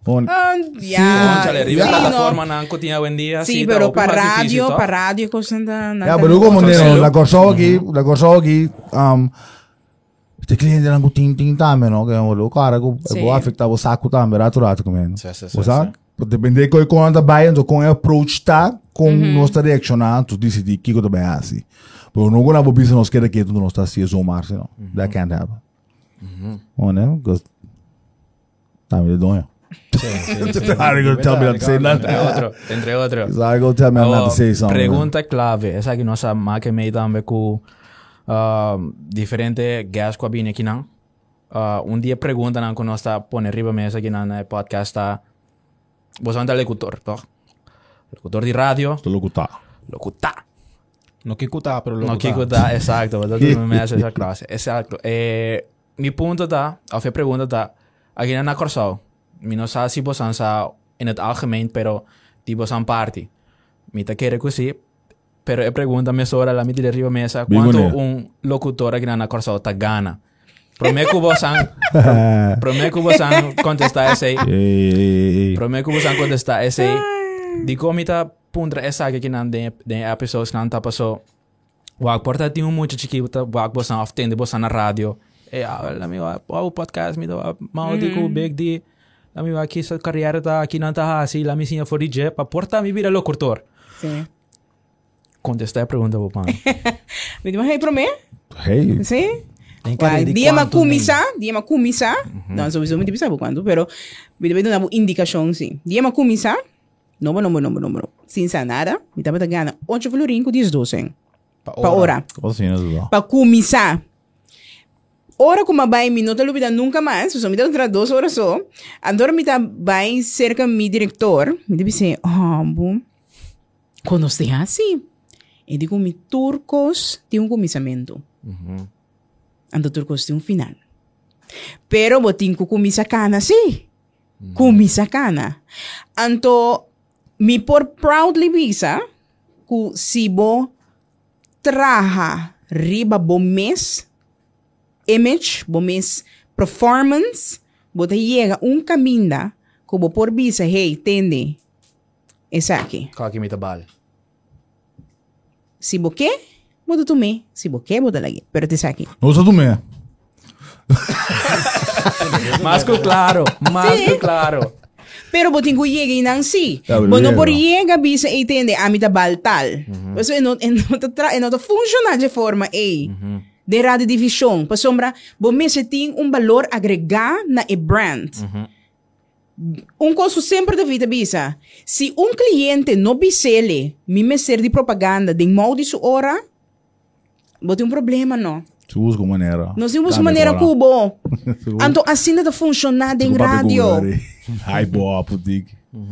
On, Ah, Sí, yeah. conchale, arriba Sí, la no. plataforma na continha buen día. Sí, tá, pero o que para radio, para radio, cosa da... Ja, pero como la corso aqui, la corso aqui, um, este cliente lang ting ting tame, no? Kaya mo, cara, Sim. vou afetar o saco tame, rato rato comendo. Sim, sim, sim? Depende ko ko anda bayan, do com approach tá, com nossa direcionar, tu decidir que ko também é assim. Pero não gonna bobisa nos queda que tu não está se zomar, não. That can't happen. Oh, né? Because tame de donho. Sorry, go tell me not to say Entre nothing. outro, entre outro. Sorry, go tell me I'm not Oh, to say something. Pergunta clave. Essa aqui nossa máquina meio também com uh, diferente gas com a bine aqui não. Uh, um dia pergunta não quando nós está pondo riba mesa aqui na podcast tá. Você é um locutor, tá? Locutor de rádio, Tô louco, tá. locutar. No Kiko tá, pero No loco Kiko tá. tá, exacto, ¿verdad? Tú me haces esa clase. Exacto. Eh, mi punto está, a fe pregunta está, aquí en la Corsao, Mi no sa si bosan sa in het algemeen, pero di bosan party. Mi ta quiere così, pero e pregunta me sora la mi di arriba mesa Bingo quanto ne. un locutore che na corsa ta gana. Pro me que bosan, pro me que bosan contestar esse, Ei, ei, ei. pro me que bosan contestar esse. Di comita puntra essa que nan de de episodes nan ta paso. Wag porta ti un mucho chiquita, wag bosan often bosan na radio. E ah, la mi wa wow, podcast mi do mau di ko big di. La mi wa aqui sa carreira ta aqui nan ta hasi, la mi sinha for DJ, pa porta mi vira locutor. Sim. Contestar a pergunta po pan. Me diz, hey, promê? Hey. De dia quanto makumisa, dia makumisa. Não, sowieso muito sabe quando, pero bida bida na indicação sim. Dia makumisa. Número, número, número, número. Sin sanada, me tava tá gana 8 florin com 10 12. Pa hora. Assim, né, Zuzão? Pa começar. Ora como vai me não te lubida nunca mais, só me dá outra duas horas só. Andora me tá vai cerca mi diretor, me deve ser, ah, bom. Quando você assim, eu digo mi turcos tem um começamento. Ando turcos tem um final. Pero botin ko kumisa kana si. Kumisa kana. Anto mi por proudly bisa ku sibo traha riba bo mes image, bo mes performance, bota llega un caminda ku bo por bisa, hey, tende. Esa aqui. Kaki mi tabal. Si bo que, bota tu me. Si bo que, bota lagi. Pero te. Não sou do meio. Mas que claro, mas que claro. Pero botin ko llega inang si. Ah, pero Bono llega. por llega bisa entende amita baltal. Eso eno eno tra eno to funciona de forma e. De radiodivisão, pa sombra, bo mese tem um valor agregar na e brand. Um costo sempre da vida bisa. Se um cliente não bisele, me meser de propaganda de modo de sua hora, bote um problema não. Se usa com maneira. Nós temos maneira cubo. Então assim não funciona em rádio. Ai, boa, putig.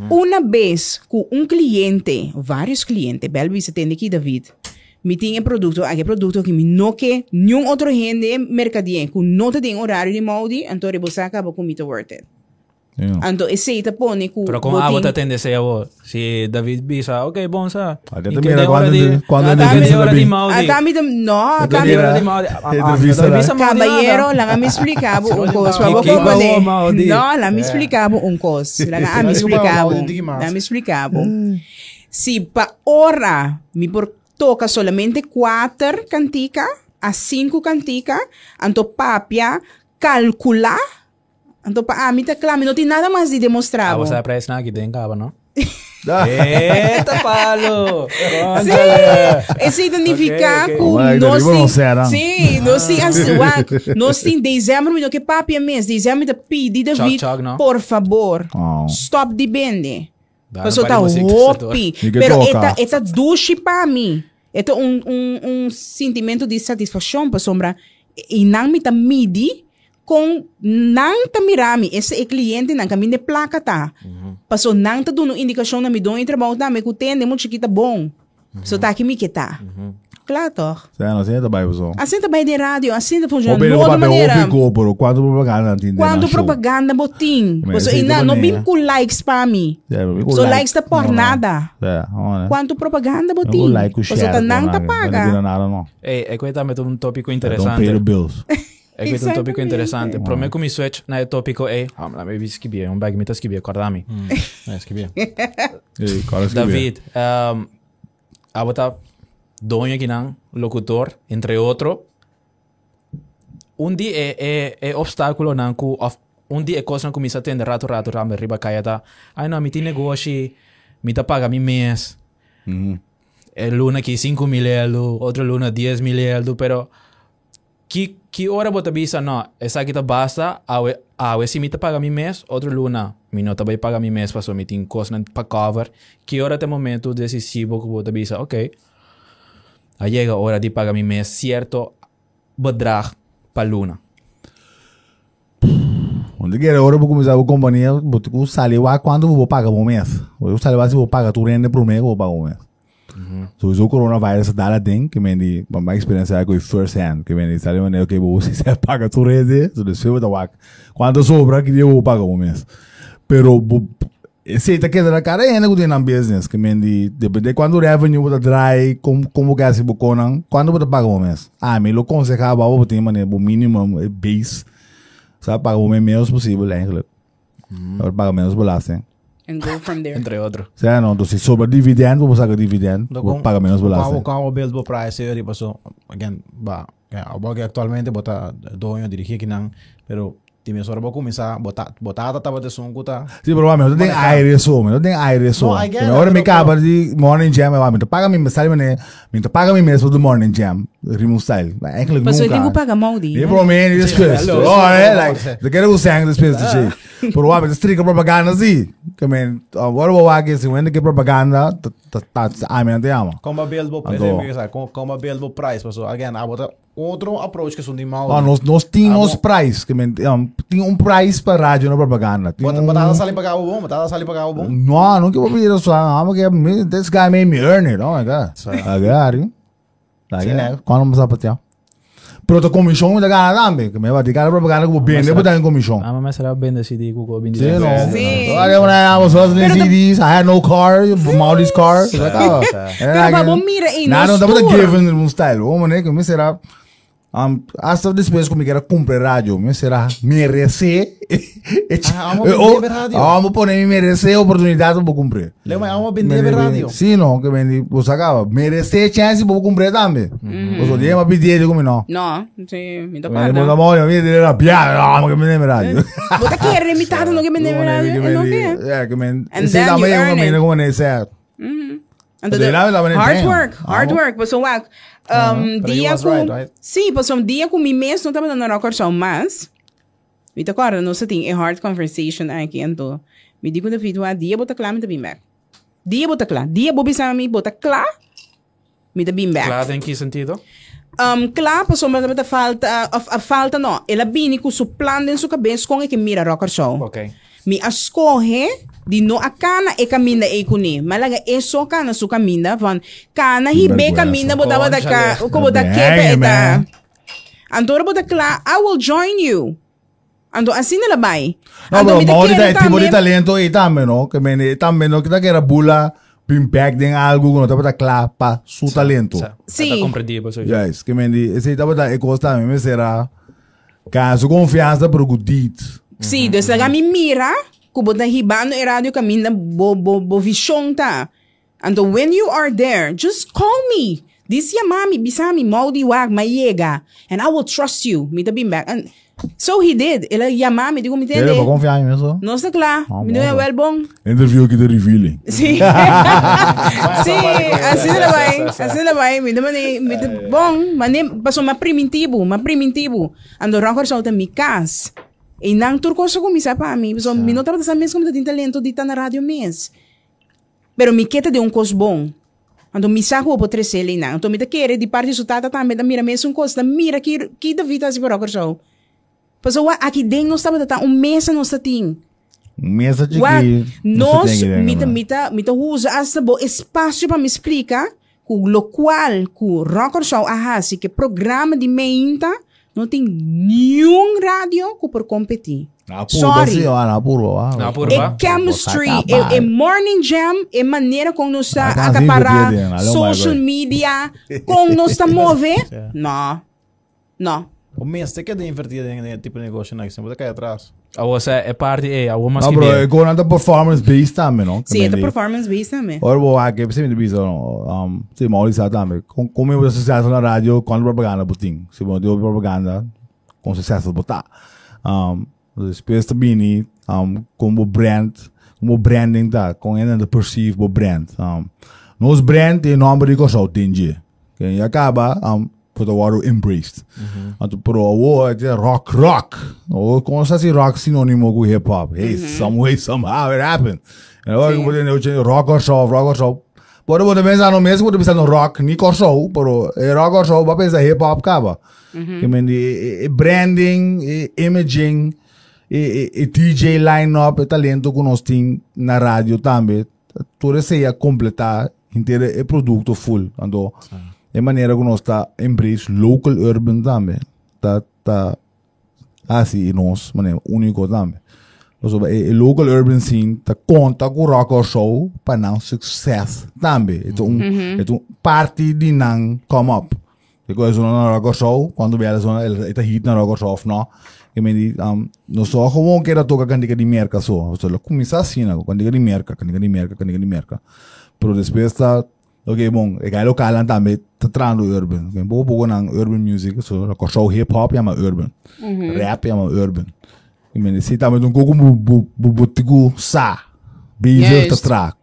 Uma vez que um cliente, vários clientes, belo você tem aqui, David, me tinha produto, aquele produto que me não quer nenhum outro rende mercadia, que não tem horário de molde, então você acaba com muito worth it. Sim. Então, esse te põe com Pero kung abot at tende sa yawo, si David Bisa, okay, bon sa. Ah, dito mira, quando ele- quando Ah, ele dami dice ora David. di Maudi. Ah, dami dam, no, Ito dami mira. Ora di Maudi. Ah, ah, Entrevista David lang. Bisa Maudi Caballero, nada. lang nga me explicava um Sorry, coisa. Maudi. Wag Kiko, ko mali. Maudi. No, lang me explicava um coisa. Lang nga me Sorry, explicava. Maudi, hindi mas. Lang me explicava. Si pa hora me por toca solamente quatro cantica a cinco cantica, anto papia calcular, anto pa amita clame, não tem nada mais de demonstrar. Ah, você press na aqui, caba, não? Ah. Eita, palo! Sim, isso significa Ok, ok. que Mas nós deriva não será? sim, nós wak, nós tem dezembro, mas que papi é mês, dezembro da pedi chog, não? por favor, Oh. stop de bende. Dá, Pessoa não tá roupi, pero eta eta duche para mim. Eta um um um sentimento de satisfação para sombra e não me tá midi com não tá mirami esse é cliente não caminho de placa tá. Passou não tá dando indicação na me dou em trabalho me que tem muito chiquita bom. Só tá aqui me que tá. Claro, toch. Sério, assim tá bem, pessoal. Assim também de rádio, assim tá Ou funcionando. De o ou maneira. picou, por quando propaganda, entende? Quando propaganda botim. Mas Você ainda não é. com likes para mim. Eu like. likes tá por Não, não. nada. É. Quanto propaganda Eu botim. like o Você share. tá não tá Não paga. não. Ei, é que eu também um tópico I don't pay the interessante. bills. É que um tópico interessante. Pro me come switch na tópico é, ah, lá me vi skibie, um bag me tá skibie, acordami. É, isso que bem. Ei, cara, escreve. David, um, abota doña não, locutor, entre outro. Um dia é, é, é obstáculo não ku um dia é coisa não começa a atender rato rato rame riba kaya ta. Ai não, me tem negócio, me tá paga mi mês. Uhum. É luna que 5 mil euro, outro luna 10 mil euro, pero que que hora bota bisa não, essa aqui tá basta, awe awe se me tá paga mi mês, outro luna, me não tá vai paga mi mês, passou me tem coisa para cover. Que hora tem momento decisivo que bota bisa, ok. A hora de pagar mi mês, certo bedrag para luna. Onde que era hora para começar a companhia, o salário lá quando eu vou pagar o mês. O salário lá se eu vou pagar tu rende por mês, eu vou pagar o mês. So, isso o coronavirus dá lá dentro, que me di, uma experiência é com first hand, que me di, sabe, maneira que você paga tu rende, so, isso eu vou dar Quando sobra, que eu vou pagar o mês. Pero, a cara ainda que tem na business, que men di, depende quando o revenue bota dry, como como que assim buconan, quando bota paga o mês. Ah, me lo aconselhava, o tem maneira, o mínimo, é base, sabe, paga o mês menos possível, eigenlijk. Agora paga menos belasting. And go from there. Entre outros. Certo? Não, então se sobra dividendo, vou sacar dividendo, vou pagar menos Como belasting. como build bo price e paso again ba kaya abo que actualmente bota doño dirigir que não pero time só vou começar botar botar tá bota som kuta Sim, pero mami, eu tenho aire só, eu tenho aire só. No, I get it, Agora me acaba de morning jam, mami, tu paga me sabe né? Me tu paga me mesmo do morning jam, ritmo style. Eigenlijk Mas eu nunca. tenho que pagar mal de. Nee, bro, man, dit is kust. hallo. Oh, hè, like, de keren hoe zeggen, dat is best shit. Pero wat, met strikke propaganda zie. I mean, what we wagen is, when de propaganda, dat, dat, I mean, te ama. como bo Ando. price como build bo price paso again abo bota outro approach que são de mal Oh, nós, nós tínhamos Ah, price, que men, um, tinha um price para rádio na propaganda. Tinha um- bota sali pagar o bom bota sali pagar o bom No, não que eu vou pedir isso. I'm gonna get, this guy made me earn it. Oh my God. Agar, hein? Agar, quando vamos a patear? A comissão da gana também, que me vai cara propaganda que eu bem, depois da comissão. Ah, mas será bem da CD, Google, bem Sí, no. Sí. Olha, when I was hustling CDs, I had no car, Maudi's car. Pero babo, mira, eh, Nah, no não dá para store. give um style. Oh, mané, que me será... Um, hasta depois como era comprar rádio, me será merecer. Ah, vamos rádio. Ah, vamos pôr merecer a oportunidade para comprar. leu mas amo vender radio Sim, não, que vendi, você acaba. Merecer chance para comprar também. Você tem uma pedir como não. No, sí, me Me toca. manda mal, eu me direi a piada, não, que me lembro rádio. Bota que é limitado, não que me Não, lembra. né, que Não me- que É, que me... And then you earn it. como nem certo. Ando Pero la- la van a hard work, hard work. Pasó wak. Um, you dia com... right, right? Sim, passou um dia com mim mesmo, não estava dando recordação, mas... Me acorda, não se tem a hard conversation aqui, então... Me digo da vida, ah, dia bota claro, me te bem back. Dia bota claro. Dia bobi sa mi bota claro, me te bem back. Claro, em que sentido? Um, claro, passou mas a falta, a, a falta não. Ela bini com seu plano em sua cabeça com é que mira recordação. Ok. Mi escorre di no akana e caminda e kuni malaga e so kana su caminda van kana hibe Vergüenza. caminda botava da ka Bem, kepe man. eta Antoro bota kla I will join you Ando assim vai pero mi te mau de quiere tipo de talento e também, no? Que me também no kita kera bula impact em algo que não tá para clapa su talento. Sim. Está compreendido, so. Yes, que me di, esse tá para e costa me será caso confiança para o dit. Sim, dus laga mi mira ko bota hibano e radio caminda bo bo bo vision ta Ando when you are there just call me This ya mami bisami maudi wag mayega and I will trust you me to be back and so he did ela ya mami digo me Ele confiar em isso. não está claro Ah, me deu well bom Interview que te revealing. Sim. Sim, assim ela vai. Assim ela vai. Me deu mani, me deu bom, mas passou mais primitivo, mais primitivo. Ando rancor só mi cas. E nang turco sa kumisa pa mi. So, mi não trabalha sa mes como tem talento dita na rádio mes. Pero mi queta de um cos bom. Ando mi sa ko po tres ele nang. Ando mi ta quere di parte su tata também da mira mes um cos da mira que que da vida se por rancor só. Paso wa aqui dentro não estava tá um mês não está ting. Mesa de What? que Nós, mita, mita, mita usa hasta bo espaço para me explicar com lo qual, com Rocker Show ahasi, que programa de meinta, não tem nenhum rádio que por competir. Sim, ah, na puro, ah. Puro, É chemistry, é, é morning jam, é maneira como nós está Ah, acaparar social media, como nós está mover. Não, não. O mês tem que de invertir em tipo de negócio na que sempre cai atrás. A você é parte, é, a uma No, bro, é com a performance based não? Sim, é da performance based também. Ora, vou aqui, você me diz, um, sim, Maurício também. Com- Como eu sucesso na rádio, quando propaganda botim. Se eu deu propaganda, com sucesso botar. Um, depois também, um, como brand, como branding tá, com ainda perceive o brand. Um, nos brand e nome de coisa tem que acaba, um, word embraced. Então, por o word rock rock. Ou como se rock sinônimo com hip hop. Hey, some way, somehow it happened. E agora que eu tenho rock or show, rock or show. Pode você pensar no mesmo, pode pensar no rock, nem or show, pero é rock or show, vai pensar hip hop acaba. Que men e branding, e imaging, e, e, e DJ line-up, e talento que nós temos na rádio também. Tudo isso ia completar inteiro o produto full. Então, é maneira que nós está embrace local urban também. Tá, tá assim, nós, maneira único também. A, a local urban scene te conta com o rock or show para não sucesso também. Então, um, então parte de não come up. Because no rock or show, quando vê elas, ela está hit na rock or show of no. I mean, um, não só gewoon que era toca candiga de merca só. So, lo começa assim, né? Candiga de merca, candiga de merca, candiga de merca. Pero depois está Ok, bom, é que local também tá trando urban. Um pouco pouco na urban music, so rock or show hip hop é uma urban. Rap é uma urban. I mean, se tá mas um pouco bu bu bu butigu sa. Bezig te tra.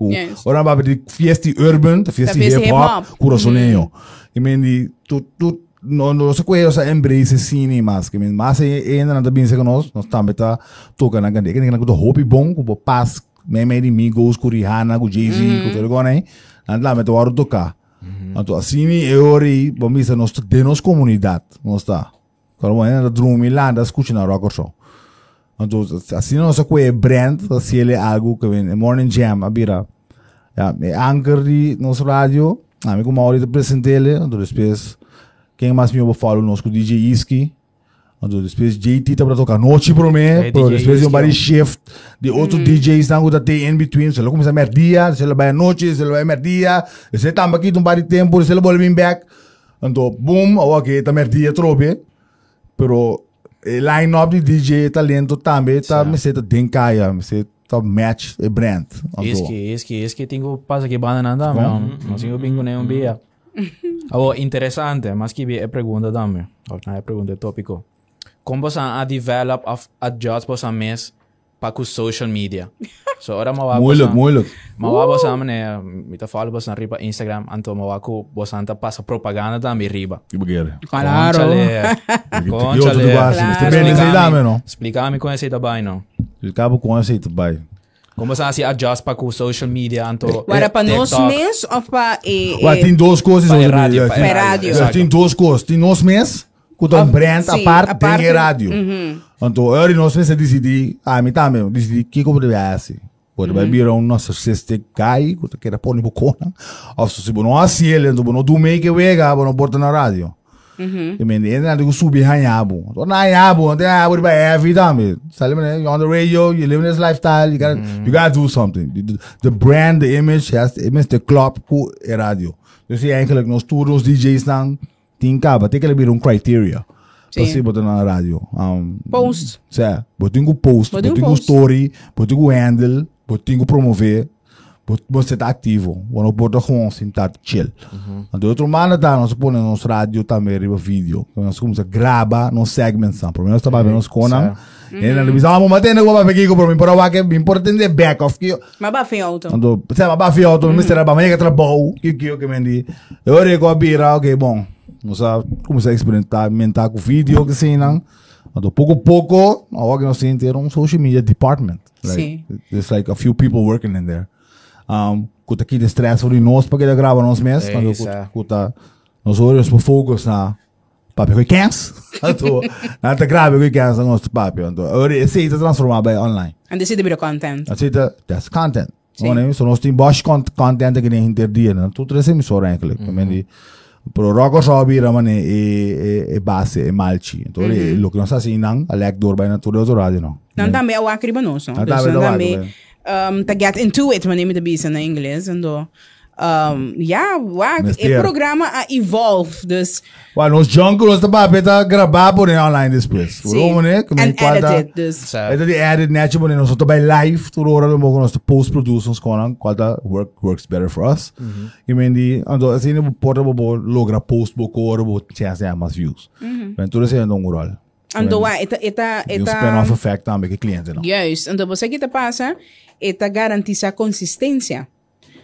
Ora ba die fiesti urban, de fiesti hip hop, kuro soneyo. I mean, die tu tu no no se kweo sa embrace cine mas. Mean, mas e ainda na bem nós, nós também tá toca na gande. Que na kuto hobby bom, ku pas me me di Migos, ku Rihanna, ku Jay-Z, ku tudo agora, hein? Anda lá, me to waro tocar. Então, assim, eu ori, bom, isso nós de nos comunidade, nós tá. Quando eu ainda drum lá, da escuta na rock show. Então, assim nós é brand, assim ele algo que vem, Morning Jam, a bira. Ja, é anker de nosso rádio, a mim como Mauri apresentei ele, então depois, quem mais me falo, nós com o DJ Iski, então depois JT tá para tocar noite para mim, É, pero DJ depois um shift de outro DJs não que tem in between, se ele começa a mer dia, se ele vai à noite, se ele vai a mer dia, se ele tá aqui um body tempo, se ele volta vir back, então boom, ok, tá mer dia trobe, pero o line-up de DJ talento também tá me senta denkaia, me senta match e brand. Is que, is que, is que tengo pasa que banda nada, meu. Não tenho bingo nenhum dia. Oh, interessante, mas que é pergunta. Não é pergunta tópico. Como você a develop of adjust você mes para com social media. So ora mawa Moeilijk, moeilijk. Mawa você né, me tá falo você riba Instagram, anto mawa ko você anta passa propaganda também riba. Que bagheira. Claro. Conchale. mas Claro. não. Explica-me com esse também, não. Eu acabo com esse também. Como você se adjust para com social media, anto Agora, para nós mesmos ou para... eh, Ué, tem duas coisas. Para hoje, para tem- rádio. Tem duas coisas. Tem nós mesmos, que Ah, um brand a sim, parte, a parte- tem rádio. Então, eu e nós mesmos decidi, ah, me também, decidi que como deve ser. Pode vai virar um nosso sexto cai, que quer pôr no bocona. Ou se não assim, ele, então, não do meio que vega, não porta na rádio. I mean, ele não tem subir hanhabo. Então, na hanhabo, não tem hanhabo para é vida, me. Sabe, né? You're on the radio, you live in this lifestyle, you gotta, you gotta do something. The, the brand, the image, has the image, the club, ku é rádio. Dus eigenlijk, nós todos os DJs dan, tem caba, tem que vir um criteria. Para Sim. se botar na rádio. Um, Post. Certo. Botem o post, Botem o o story, botem o handle, botem o promover, você tá ativo. Quando bota com assim, tá chill. De outra maneira, tá, nós põe no nosso rádio também, riba vídeo. Então, Nós começamos a gravar nos segmentos. Pelo menos tá vendo nos conan. E na televisão, ah, mas tem que eu pegar para mim, para o que é importante é back off. Mas ba feio auto. quando você vai para o auto, Mr. Abba, mas é que trabalho, que que eu que me di. Eu rego a bira, ok, bom. Não sabe como você experimentar, mentar com vídeo que assim, não. Então, pouco a pouco, agora nós temos ter um social media department. Like, There's like a few people working in there. Um, kuta aqui de stress for nós para que grava nós mesmos, É quando isso, é. kuta nós olhamos para focus na papi com cans. Então, na te grava com cans na nosso papi. Então, agora esse está transformado by online. And this is the bit of content. That's it, uh, that's content. Sim. Não é? So nós temos con content que nem interdia, né? Tudo esse emissora eigenlijk. Mm -hmm. Pro rock só vira mane e e base e malchi. Então, é lo que nós assim não, a lek door by na tudo outro rádio não. Não também é o akriba nosso. Ah, Dus também dan é o também akriba. um, to get into it, wanneer je bezig na inglês. En do, um, ja, wak, Mas het ter. programa a evolve. Dus, Well, nos jungle nós tá papi tá gravar por online depois. sim. Vamos, né? Que And qual tá- edited. Dus, É de edit net, mas nós tô by live, tudo hora mo nós post produce uns com qual tá work works better for us. E mendi, ando assim no porta bo logra post bo cor bo chance a mais views. Então tudo assim não rol. ando, wa, ita, ita, E um spin-off ita, effect também que cliente não. juist. Ando, você que te passa, ita garantiza consistência.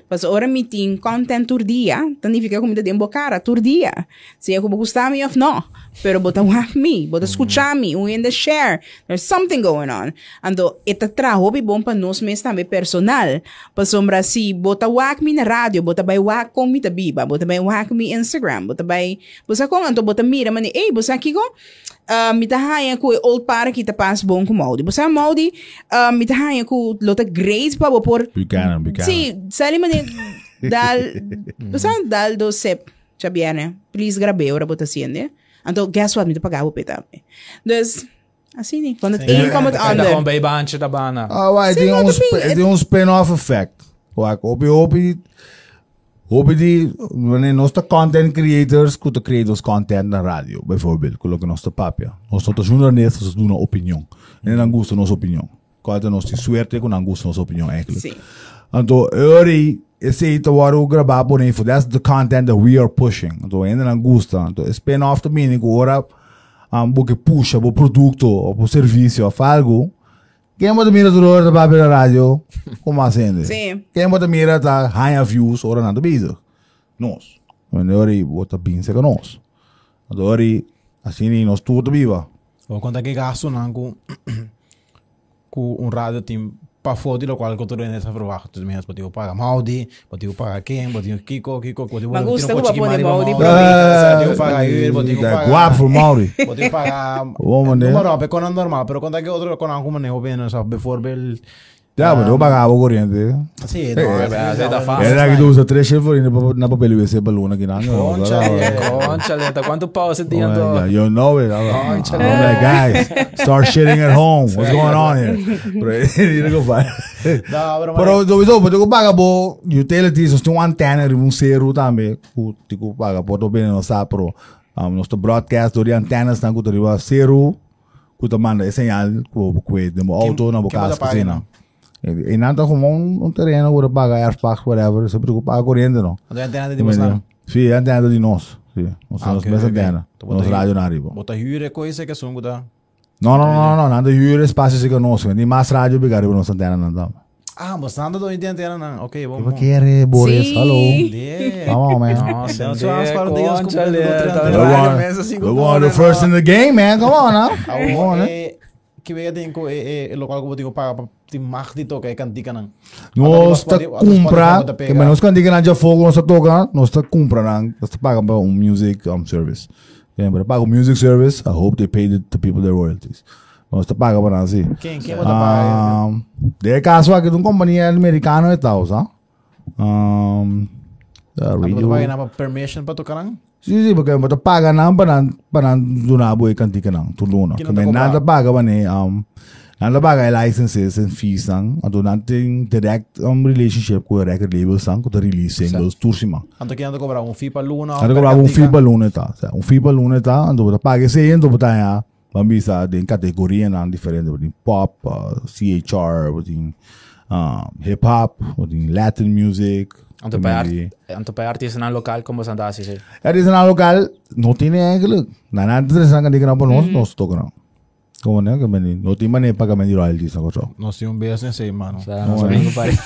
Mas ora me tem content por dia, significa comida de embocada por dia. Se eu gostar me ou não. Pero bota whack me, bota escuchar me, um in the share. There's something going on. Ando, ita tra hobby bom para nós mesmos também personal. Pa sombra si, bota whack me na rádio, bota by whack com me tabiba, bota by whack me Instagram, bota by, bota com anto, bota mira, mani, eh, bota aqui ko, uh, mitahaya ko old para kita pas bom com Maudi. Bota Maudi, uh, mitahaya ko lota grades pa bo por Buchanan, Buchanan. Sí, sali man dal, basta dal do sep, sabiane, please grabe, ora bota siende. Anto, guess what, mito pagabo peta. Dus, Assim niet. Van het een kwam het En dan ander. gewoon bij je baantje daar banen. Ah, maar het Zie is je wat ons, ik bedoel? het is ons spin-off effect. Wak, op je, op je, op je die, wanneer nos de content creators, kunnen creators content na radio, bijvoorbeeld, coloca nos de papia. Nos de jornalistas doen een opinion. En dan gusta nos opinion. Quando nos die suerte, con dan gusta nos opinion eigenlijk. Sim. Então, Uri, esse aí tá o gravar por info. That's the content that we are pushing. Então, ainda não gusta. Então, spin-off também, que ora, um, porque puxa, o produto, ou o serviço, ou algo. Quem pode mirar tudo hora da papel da rádio? Como assim? Sim. Quem pode mirar tá high views, ora não tá bezig. Nós. Mas Uri, bota bem seca nós. Então, Uri, assim, nós tudo viva. Ou quando é que gasto não com com um rádio team para foto lo qual que tu nessa verwacht tu mesmo pode pagar Maudi pode pagar quem pode Kiko Kiko pode Mas pode gusta não ko pode ba po ni Mari Maudi Maudi pra pode pagar ele pode Tá pagar guapo for Mauri. pode pagar Vamos, né? número é con normal pero quando é que outro con alguma né bem sabe bijvoorbeeld Já, mas eu pagava o corrente. sim é, é, tá fácil. Era que tu usa três chefes na papel UC baluna aqui na Concha, Concha. Quanto pau você tinha? Oh, do- yeah, you know it. I'm, like, guys, start shitting at home. What's going on here? Pero não vai. Não, pero Pero do itu, pero tu paga bo utilities, uma antena, um zero também. Tu tu paga por tu bem no. Um, nós tu broadcast do antenas na kuta riba zero. Kuta manda señal de mo auto na boca cocina. E nada como um, um terreno, agora paga Airfax, whatever, sempre tu paga corrente, não. não antena de mostrar Sim, a antena de nós. Sim, nós Ah, temos ok, essa ok. antena. Nós rádio na riba. bota hyre coisa que são guda Não, não, não, não, nada hyre espaço siga nosso. Nem mais rádio pegar riba nossa antena não dá. ah mas nada do antena não ok bom Tipo, quer, Boris, Sim. hello. Yeah. Come on, man. Nossa, Então, de só as para Deus, como lenta. outra We assim, com want the first não. in the game, man. Come on now. Come on, né? eh, que veio é é local que eu tenho para te mar de toca é cantica não Nós tá Pode- pode- compra, que mas nós quando diga na fogo, nós tá toca, nós tá compra, não. Nós tá paga para um music um, service. Yeah, but paga um music service, I hope they pay the, people their royalties. Nós tá paga para assim. quem quem para Um, de caso aqui de uma companhia americana e tal, sabe? Um, bota radio. para na permission para tocar não Sim, sim, porque eu paga não para para do na boa cantica não, tudo não. Que não nada paga para né, um, nada paga licenses and fees não, então não tem direct um relationship com o record label não, com o release singles, tudo sim, mano. Ando que ando cobrar um fee para luna Ando cobrar um fee para luna tá, um fee para luna tá, então você paga esse então você tá Vamos ver tem categoria não diferente, tem pop, uh, CHR, tem uh, hip hop, tem Latin music. Anto pa também art, anto pa artista na local como sa dasi siya. Er is een lokaal, no tiene eigenlijk. Na na tres ang kandik na po nos, nos to na. Como na kami ni, no timan eh pag kami ni royalties na ko so. nós temos um beijo sensei mano Sa no sabihin ko pa rin.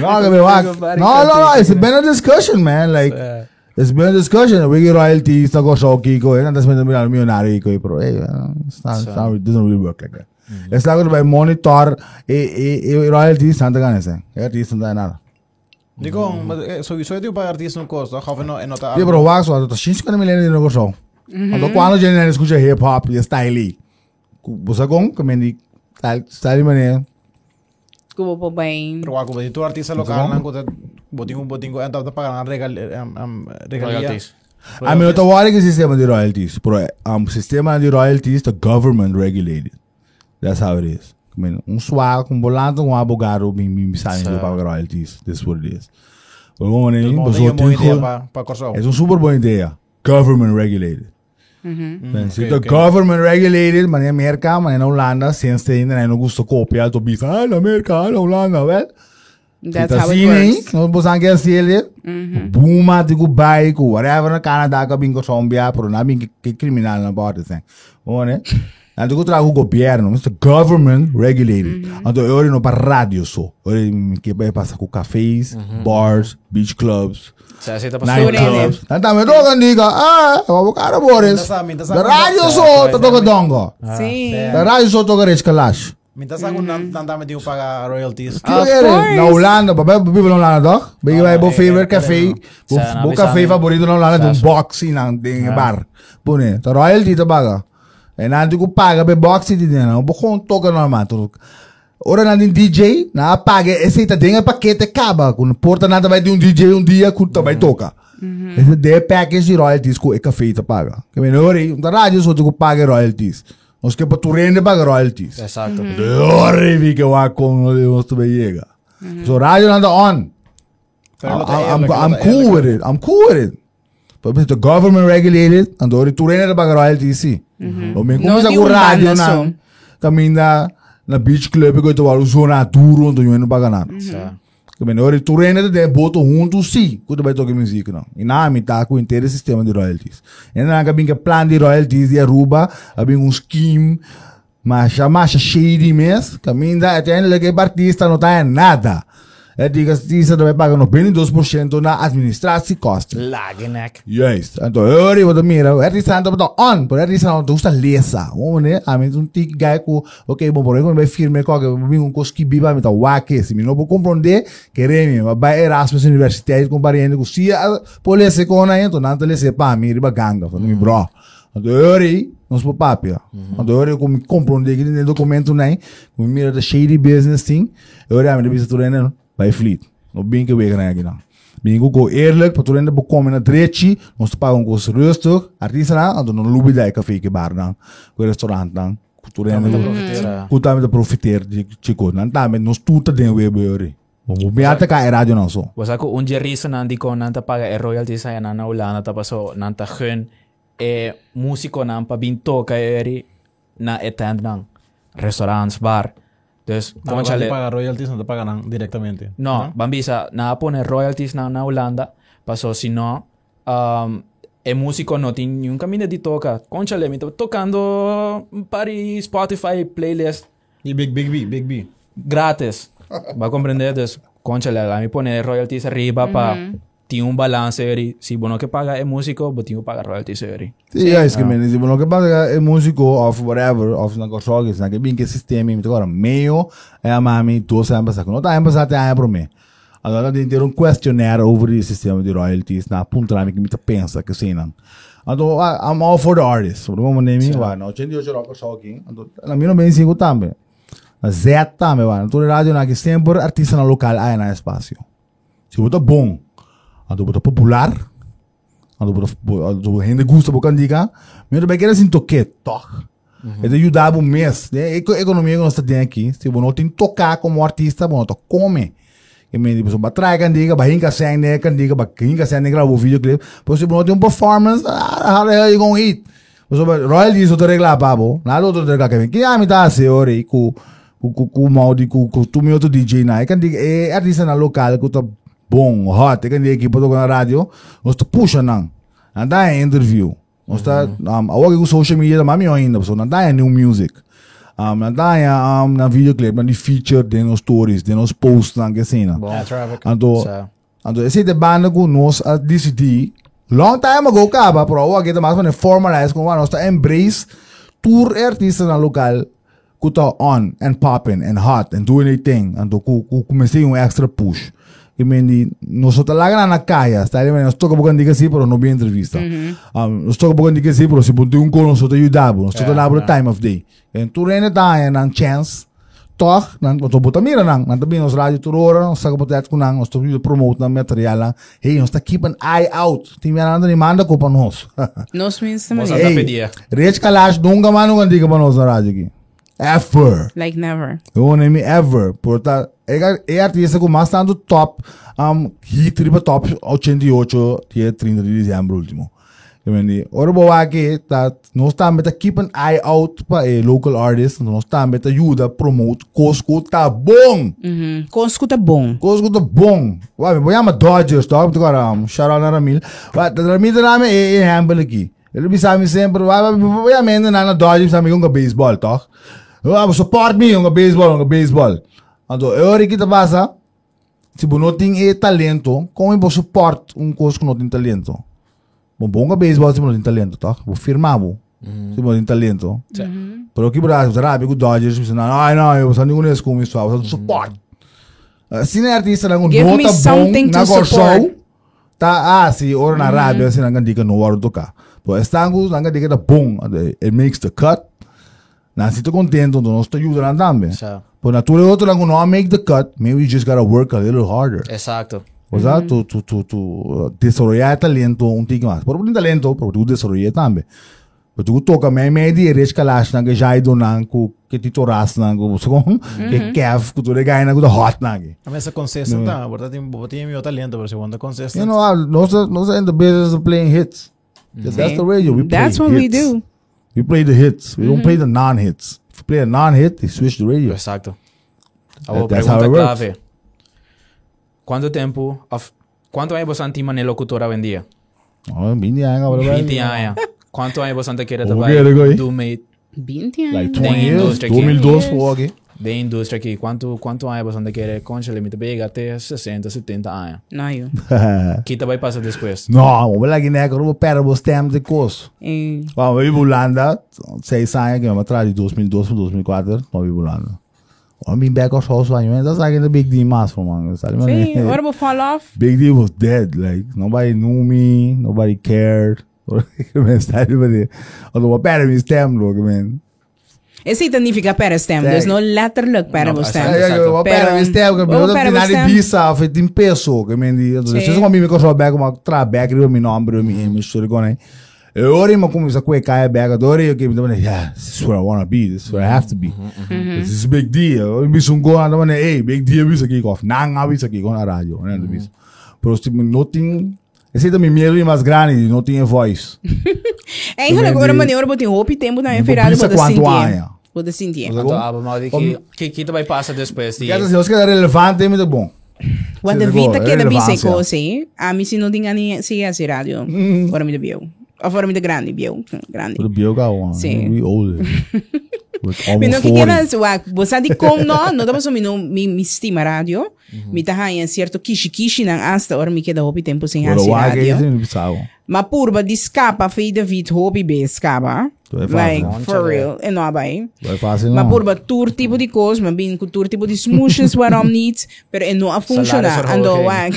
No, kami wag. No, no, no, it's been a discussion, man. Like, Eh, it's been a discussion. We get royalties na ko so kiko, eh, nandas may namin millionaire ko, eh, pero eh, uh, it's not, it's not, it doesn't really work like that. It's like by monitor, eh, eh, eh, royalties, santa ka nese. Eh, artist na nada. digo mas sowieso eu tenho para artista no custo gaf no e nota Yeah, pero wag so, to shinsh ka na millennial na ko so. Ando kwano dyan na escucha hip hop, y style. Busa kong, kami ni, style, man eh. Kubo po bem. pero ako ba tu artista local não kuda botingo botingo ando para pagar regal regalia royalties. I mean, ito wala yung sistema de royalties. Pero um, sistema de royalties, the government regulated. That's how it is. I mean, um swag, um bolante, um abogado, bem, bem, sabe, Sa- de pagar royalties. This is what it is. Pero como nem, Então, mas tem o uma boa ideia para corso é uma super boa ideia. Government regulated. Then, se ok, the ok. government regulated, man, Amerika, man, na Holanda, since na não gusto copiar, to bisa, ah, na Amerika, ah, na Holanda, well, That's how it works. no bosan ke sili. Buma di ko bai ko whatever na Canada ka bingo sombia, pero na que criminal na bota sen. One. Ando ko trago governo, Mr. Government regulated. Ando eu no para radio so. Ore que vai passar com cafés, bars, beach clubs, Sa sita pa night Sure, clubs. Tanta me toca diga, ah, vamos cara Boris. Minta sa- minta sa- Da radio minta so, sa- to toca dongo. Sim. Da radio so toca rich kalash. minta sa kung nan dami din pagar royalties Que course. Na Holanda, ba? Vive na Holanda, je bij Ah, bo favorite café? eh, Bo sa- favorito na Holanda, sa- yung boxy ng ding bar. Pune. To royalty to baga. Eh, nanti ko paga be boxy din na. Bo kung toka naman to. Ora nandun DJ, na paga, esse tá dentro paquete acaba. Quando porta nada vai de um DJ um dia, curta vai toca. Esse de package de royalties ko e café ta paga. Que menor, um da rádio só tu paga royalties. Nós que para tu rende para royalties. Exacto. Dori vi que wa con nós também chega. So radio anda on. Pero dat I'm, I'm, cool with it. I'm cool with it. But the government regulated, and dori tu rende para royalties si. O me No, começa di com na so. caminha na beach club que tu vai usar duro, então eu não paga nada. Sa- Também ora tu rende de boto junto sim, quando vai tocar música não. E na me tá com o inteiro sistema de royalties. E na que que plan de royalties de Aruba, havia um scheme mas mas shady mesmo, caminha até que o artista não tá em nada. É diga artista vai pagar 92% na administração e custos. Lagenek. En toen hoor je wat er meer. Het is aan het on. Maar het is aan het lesa. Hoe ne? A mim um tic gai ko. Ok, bom aí vai firme ko que mim um coski biba me tá wake. Se me não vou compreender, querem me. Vai Erasmus Universidade com parente com se a polícia com na então não te sepa me riba ganga. Falei me bro. Je ons po papia. Hoor je como compreender que no documento nem. Como mira the shady business thing. Hoor je a me bisa turene bij Fleet. No bem que we gaan aqui não. Bingo go eerlijk, para tu ainda bekomen na drechi, nós te pagam com rustig, artista na, ando no lubi da café que bar na, com restaurant na, tu ainda profiteren. ku ta met profiteer de chico, nan ta met nos tuta den we beuri. Mo biata ka e radio na so. Was ako unje reason nandi ko nanta paga e royalties sa na naulana tapaso nanta gun e músico nan pa binto ka eri na attend ng restaurants bar. Dus, No, conchale, te paga royalties, no te pagan directamente. No, Bambisa, na pone royalties na na Holanda. Paso, si no, um, e músico no tiene un camino di toca. Conchale, mi to- tocando pari Spotify playlist Y Big Big B, Big B. gratis. Va a comprender? Dus, conchale, a mí pone royalties arriba pa tiene un balance eri. Si bueno que paga el músico, but tiene que pagar royalties eri. Sim, é isso que men, se não que paga é músico of whatever, of na corsogue, na que bem que sistema, me agora meio é a mami tu saco. Não tá embaixo até aí para mim. Agora tem ter um questionnaire over o sistema de royalties na punta que me pensa que sim não. Então, I- I'm all for the artist. Por como nem me vai, não, 88 rock corsogue. Então, na minha bem cinco também. A Z também vai. Então, rádio na que sempre artista na local aí na espaço. Se botar bom, então botar popular, Ando por ando gente gusta por candiga, mas eu quero assim toque, toque. É de ajudar o mês, né? A economia que nós temos aqui, se você não tem tocar como artista, você não come. Que me diz, vai trazer candiga, vai hinca sem né, candiga, vai hinca sem né, gravar o videoclipe. Você não tem um performance, ah, how the hell you gonna eat? Você vai royalties outro reglar pabo, nada outro reglar que vem. Que a me dá se ore com com com mal de com tu meu outro DJ na, é candiga é artista na local que tá bom, hot, é aqui para tocar na rádio, nós te puxa não. Anda em interview. Nós tá, um, awag ko social media mami ainda, so nanda em new music. Um, nanda em um, na videoclip, na feature, de nos stories, de nos posts na que. Bom. Ja, traffic. Ando, Sa- ando esse de banda ko nos a DCD, long time ago kaba, pero awag kita mas man formalize kung ano, nós tá embrace tour artista na local, ku tá on and popping and hot and doing a thing. Ku comecei um extra push. I mean, di, nós talaga na kaya, está ali, nós toca bukan di kasi, pero no bi entrevista. Um, nós toca bukan di kasi, pero se bunti um kono, nós toca yudabo, nós toca Yeah, labo yeah. time of day. And tu rene tayo ng chance, toch, nang to buta mira nang, nang tabi nos radio turora, nos saga buta ko nang, nos to promote ng material lang. Hey, nos ta keep an eye out. Timi na ni manda ko pa nos. Nos means também. anda Hey. Rich Kalash, nunca man nung hindi ka pa nos na radio aqui. Ever. Like never. Eu nem me ever. Porta, é, é com mais tanto top, um, hit riba top 88, dia 30 de dezembro último. Mean, ora boa aqui, tá, nós estamos a keep an eye out para eh, local artists, nós estamos a ajuda promote, Costco tá bom. Uhum. Com escuta bom. Costco tá bom. Uai, vou chamar Dodgers, tá? Porque agora, um, na Ramil. Uai, a Ramil tá na é, é handball aqui. Ele me sabe sempre, uai, vou chamar na na Dodgers, sabe com baseball, tá? Uai, support me, com baseball, com baseball. Então, eu ori que tá passa, se você não tem eh, talento, como eu vou suporte um Costco que não tem talento? Bom, bom com baseball se você não tem talento, tá? Vou firmar, vou. Se você não tem talento. Pero aqui para sabe que o Dodgers, você não, ai não, eu só não conheço como isso, eu só suporte. Assim, é artista me nota bom na support. show. Ta ah, si ora na Arabia sila nga di ka no waro ka. Pero estango nga di ka da bom, it makes the cut. Si to contento, no sto ayuda lang tambe. Sa- Pero nature outro lang no make the cut, maybe you just gotta work a little harder. Exacto. O sea, tu, tu, tu, tu uh, desarrollar talento un tique más. Pero por talento, pero tu desarrollar también. But tu toca me me di rich kalash na ga jai do na ku ke ti toras na ku so ko ke kev ku tu de gai na ku da hot na ge. A mesa consistent, tá? Bota tem, tem meu talento, pero se wanda consistent. You know, no so in the business of playing hits. 'Cause That's the radio. We play That's what we hits. do. We play the hits. We don't play the non-hits. If you play a non-hit, they switch the radio. Exacto. That- that's how it works. clave. Quanto tempo, of, quanto anos você antima na locutora vendia? Oh, mini anga, whatever. 20 anos. Quanto anos você quer trabalhar okay, okay. do meio 20 anos. Like Tem 20 years, indústria aqui. 2012 for okay. Da indústria aqui? Quanto, quanto anos você quer com o limite pega até 60, 70 anos? Não, eu. Que vai passar depois? No, mo lagi na ko pera bo stem de course. Eh, Wow, we bulanda, seis anos que eu atrás de 2012 para 2004, no we bulanda. Oh, me back of house man. That's like the big D mass for man. Sabe, man? Sim, agora eu vou fall off. Big D was dead. Like nobody knew me, nobody cared. man, sabe, man? Although my me stem, look, man. Esse significa para stem. Sim. There's no letterlijk para No, stem. exacto. Ja, ja, wat Pero- pera me stem, que Oh, eu pera tenho me nada it in peso, que man di. Sim. Se eu me ko back, uma tra back, eu me nome, eu me image, so gonna. Eu ori ma como isso que cai adori, eu que me dá, yeah, this is where I want to be, this is where I have to be. This is a big deal. Eu me sou go anda, man, hey, big deal bisa kick off. Nanga bisa kick on a né, bisa. Pero tipo, nothing Esse também medo mais grande, não tinha voz. É, então, agora maneira, eu botei roupa e tempo também Não ferrado, precisa vou quanto sentir. aia. Vou sentir. Mas Então, agora- aba mal de Om- que que que vai passar depois de Quer dizer, se é relevante, é muito bom. Quando Sim, a vida agora, que bisa relevância. coisa, a mim se não tinha nem se esse rádio. Agora me deu. Agora me deu grande, viu? Grande. Tudo bem, eu Sim. We old. With Mi no almost que queda 40. wa você de com no no dá mi no mi mi estima rádio mi tá em certo kishi kishi nang hasta ora mi queda hopi tempo sem Agora hasi o águia é rádio bizarro. ma purba de escapa fei David hopi be escapa Tu é fácil. like Não, for tchau, real é não vai Vai fácil ma não. purba tour tipo de coisa ma bin com tour tipo de smooshes waarom niet pero é não a funcionar ando verhoging. wag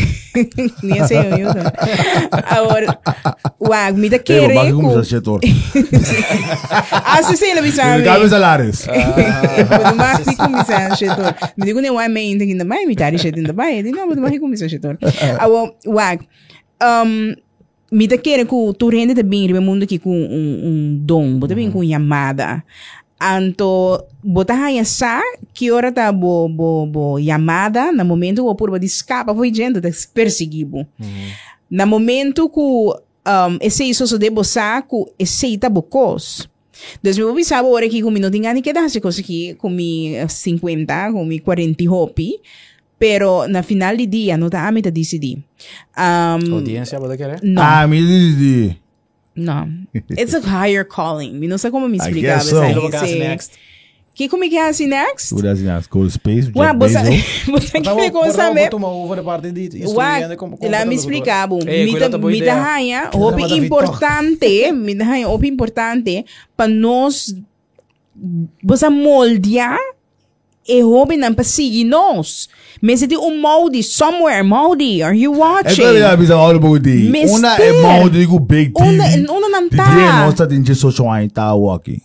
nem sei eu agora wag mi da Ei, querer mas como com você setor? ah se sei la bisami Cabe salários. Quando mais fico começar a setor. Me digo nem o homem ainda ainda mais mitari shet ainda mais. Digo não, mas mais começar a setor. Awo wag. Um me da querer com tu rende de bem no mundo aqui com um um dom, bota bem com chamada. Anto bota aí essa que hora tá bo bo bo chamada na momento o por de escapa foi gente de perseguido. Na momento que um, esse isso de boçar que esse tá bocos. Dus meu bisabo ora aqui com não tinha nem que dar se coisa aqui com mi 50, com mi 40 hopi. Pero na final de dia não tá a meta decidir. Um, Audiência, pode querer? não, Ah, me diz. não. It's a higher calling. Me não sei como me I explicar. guess so. se- next. Que como é que é assim next? What does he ask? Go to space? Ué, você de parte de Ué, como ela me explicava. Ei, Me da rainha, mandar importante, me da rainha, houve importante para nós você moldear e houve não para seguir nós. Mas tem um molde somewhere, molde, are you É watching? que ele avisa all about the. Mister. Una é mal de go big TV. Una não tá. day não está em social aí tá walking.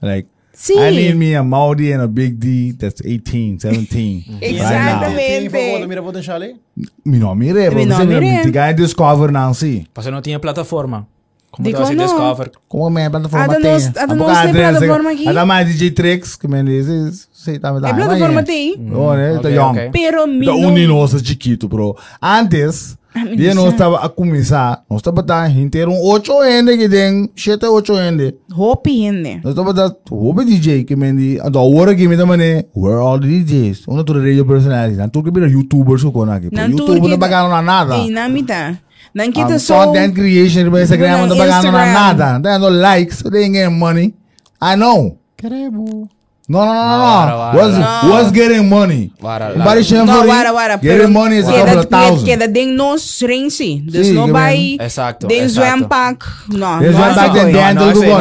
Like Sim. I need me a Maudi and a big D that's 18, 17. right favor, mira potencial now. Mi no mire, Mi bro. no Você mire. me diga discover Nancy. Você não tinha plataforma. Como Digo, você não. discover? Como a minha plataforma tem? nós- da nós bocado tem plataforma aqui? Ah, da mais DJ Tricks, que me diz, sei, tá me dando. É plataforma tem. Oh, né? Tá young. Pero me Da não- uni nossa chiquito, bro. Antes, dia isso nós estava a começar, nós estava a inteiro um 8 ende que tem, 7 8 ende. Hope hende. Nós estava a hope DJ que me di, a da hora que me da mané, where all the DJs? Uma toda radio personality, não tudo que vira YouTubers ko na aqui. Não, YouTube não bagano na nada. Ei, na mita. Não que tá só... content creation no Instagram Não, não bagano na nada. Não dando likes, they ain't getting money. I know. Queremos. No, no, no, no, Wara. What's, No. what's getting money? Wara, Somebody shame No, for wara, wara. Getting money is a couple of thousand. Queda den nos rensi. Dus Sim, no que vai... Exacto, Den exacto. zwempak. No, Den no, zwempak no, den no. den- No, Dentro no,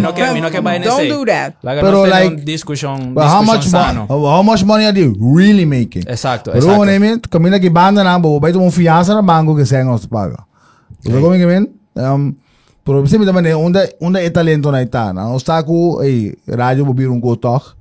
no. Don't do that. Like, Pero, like, temos discussão, But how much, sano. how, much money are they really making? Exacto, Pero exacto. one minute, camina que banda na bo, vai tomar fiança na banco que se nos paga. Você como que men? Um, pero você me também onde onde é talento na ita, na o está com ei rádio bobir um cotok.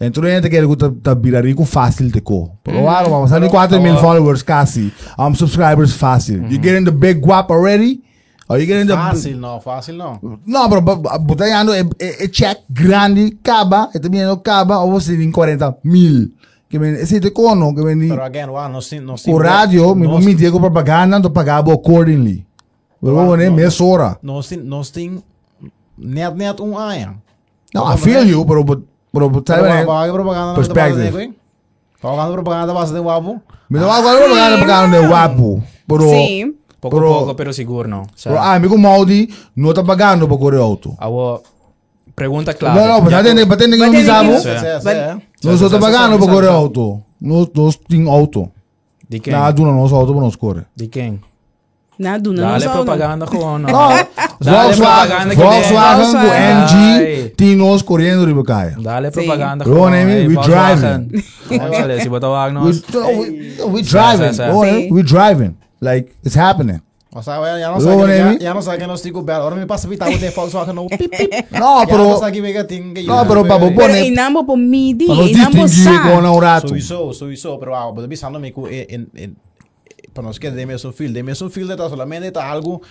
Então a gente quer que tá tá virar rico fácil de co. Pero agora vamos ali 4 mil followers quase, um subscribers fácil. You getting the big guap already? Are you getting the Fácil não, fácil não. No, pero ba- ba- botellando é, é, é check grande, caba, e também não caba, ou você tem 40 mil. Que men, esse te cono, que men, Pero again, wow, nós tem, nós o rádio, me digo propaganda, tu pagava accordingly. Né, meia hora. nós tem, nós tem net net um ano. No, I feel you, pero, but- pero, but, né, propaganda na Perspective. de Propaganda base de wabo. me não agora propaganda, propaganda é guapo. Pero, Sim. Poco Pero- poco, pero seguro no. O sea, pero, ah, me com Maudi, não tá pagando para correr auto. awo, pregunta clave. Não, não, mas atende que não me sabe. que- sim. Nós tá sim, pagando para correr auto. Nós, nós tem auto. De quem? Nada, não nosso auto para nós correr. De quem? Nada, não Dale só- propaganda no? No, Dale Volkswagen, que Volkswagen Ai. NG, tem nós correndo de Bacaia. Dale Sim. propaganda Bro, ko. name Hey, we Volkswagen. Gonzales, si Batawag We, nos. no, we, no, we driving. sa- we driving. Like, it's happening. O sea, ya no sabe, ya, Nemi. ya no sabe que nos tico bel. Ahora me pasa pitar o de Volkswagen no pip pip. No, Ya no pero, sabe que que no, pero para Pero poner, inambo po midi, para nos inambo distinguir sa. um rato. Sowieso, sowieso, pero ah, pero pensando me que en en para nós que deme so feel, deme so feel está solamente está algo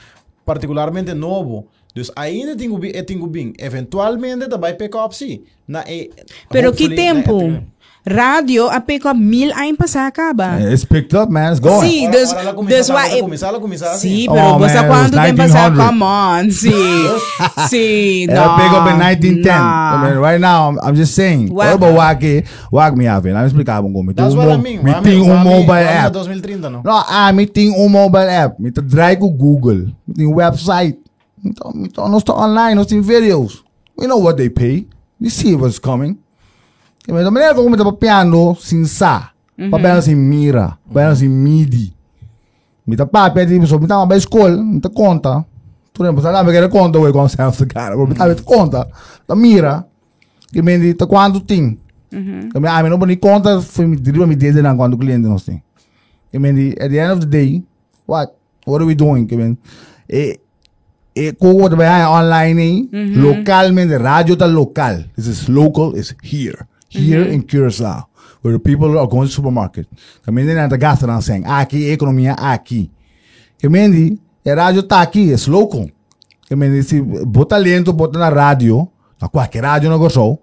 particularmente novo. Dus ainda bi, tenho bem, eventualmente também pick up sim. Na e Pero que tempo? na- Radio, a pick up mil anos passar acaba. It's picked up, man. It's going. Ela dus começa, why... começar assim. Sim, Oh, pero basta it tem passar, 1900. come on, sim, Era no. pick up in 1910. Nah. I mean, right now, I'm, I'm just saying. Wag- What about wag Wag me having. I'm explicar me. That's what I mean. Me Wami- tem um wami- mobile app. 2030 no. No, ah, me tem um mobile app. Tá drive com Google. Me tem website. Então, então nós estamos online, nós temos videos. We know what they pay. We see what's coming. Mas a maneira como me tá papiando, sem sa. Papiando sem mira. Papiando sem midi. Me tá papia, tipo, só me tá uma escola, me tá conta. Tu lembra, sabe, me quer conta, ué, sai essa cara. Me tá me conta. Tá mira. Que me diz, tá quanto tem. Que me, ah, me não pode conta, foi me diriva me dizer não quando cliente nós tem. I mean, the, at the end of the day, what? What are we doing? Mean, eh, eh, kung what ba online eh, localmente, radio ta local. This is local, is here. Here in Curacao, where the people are going to supermarket. Kami din na taga na saying, aqui, economia aqui. Kami di, eh, radio tá aqui, is local. Kami di, si bota lento, bota na radio, na qualquer radio na gostou,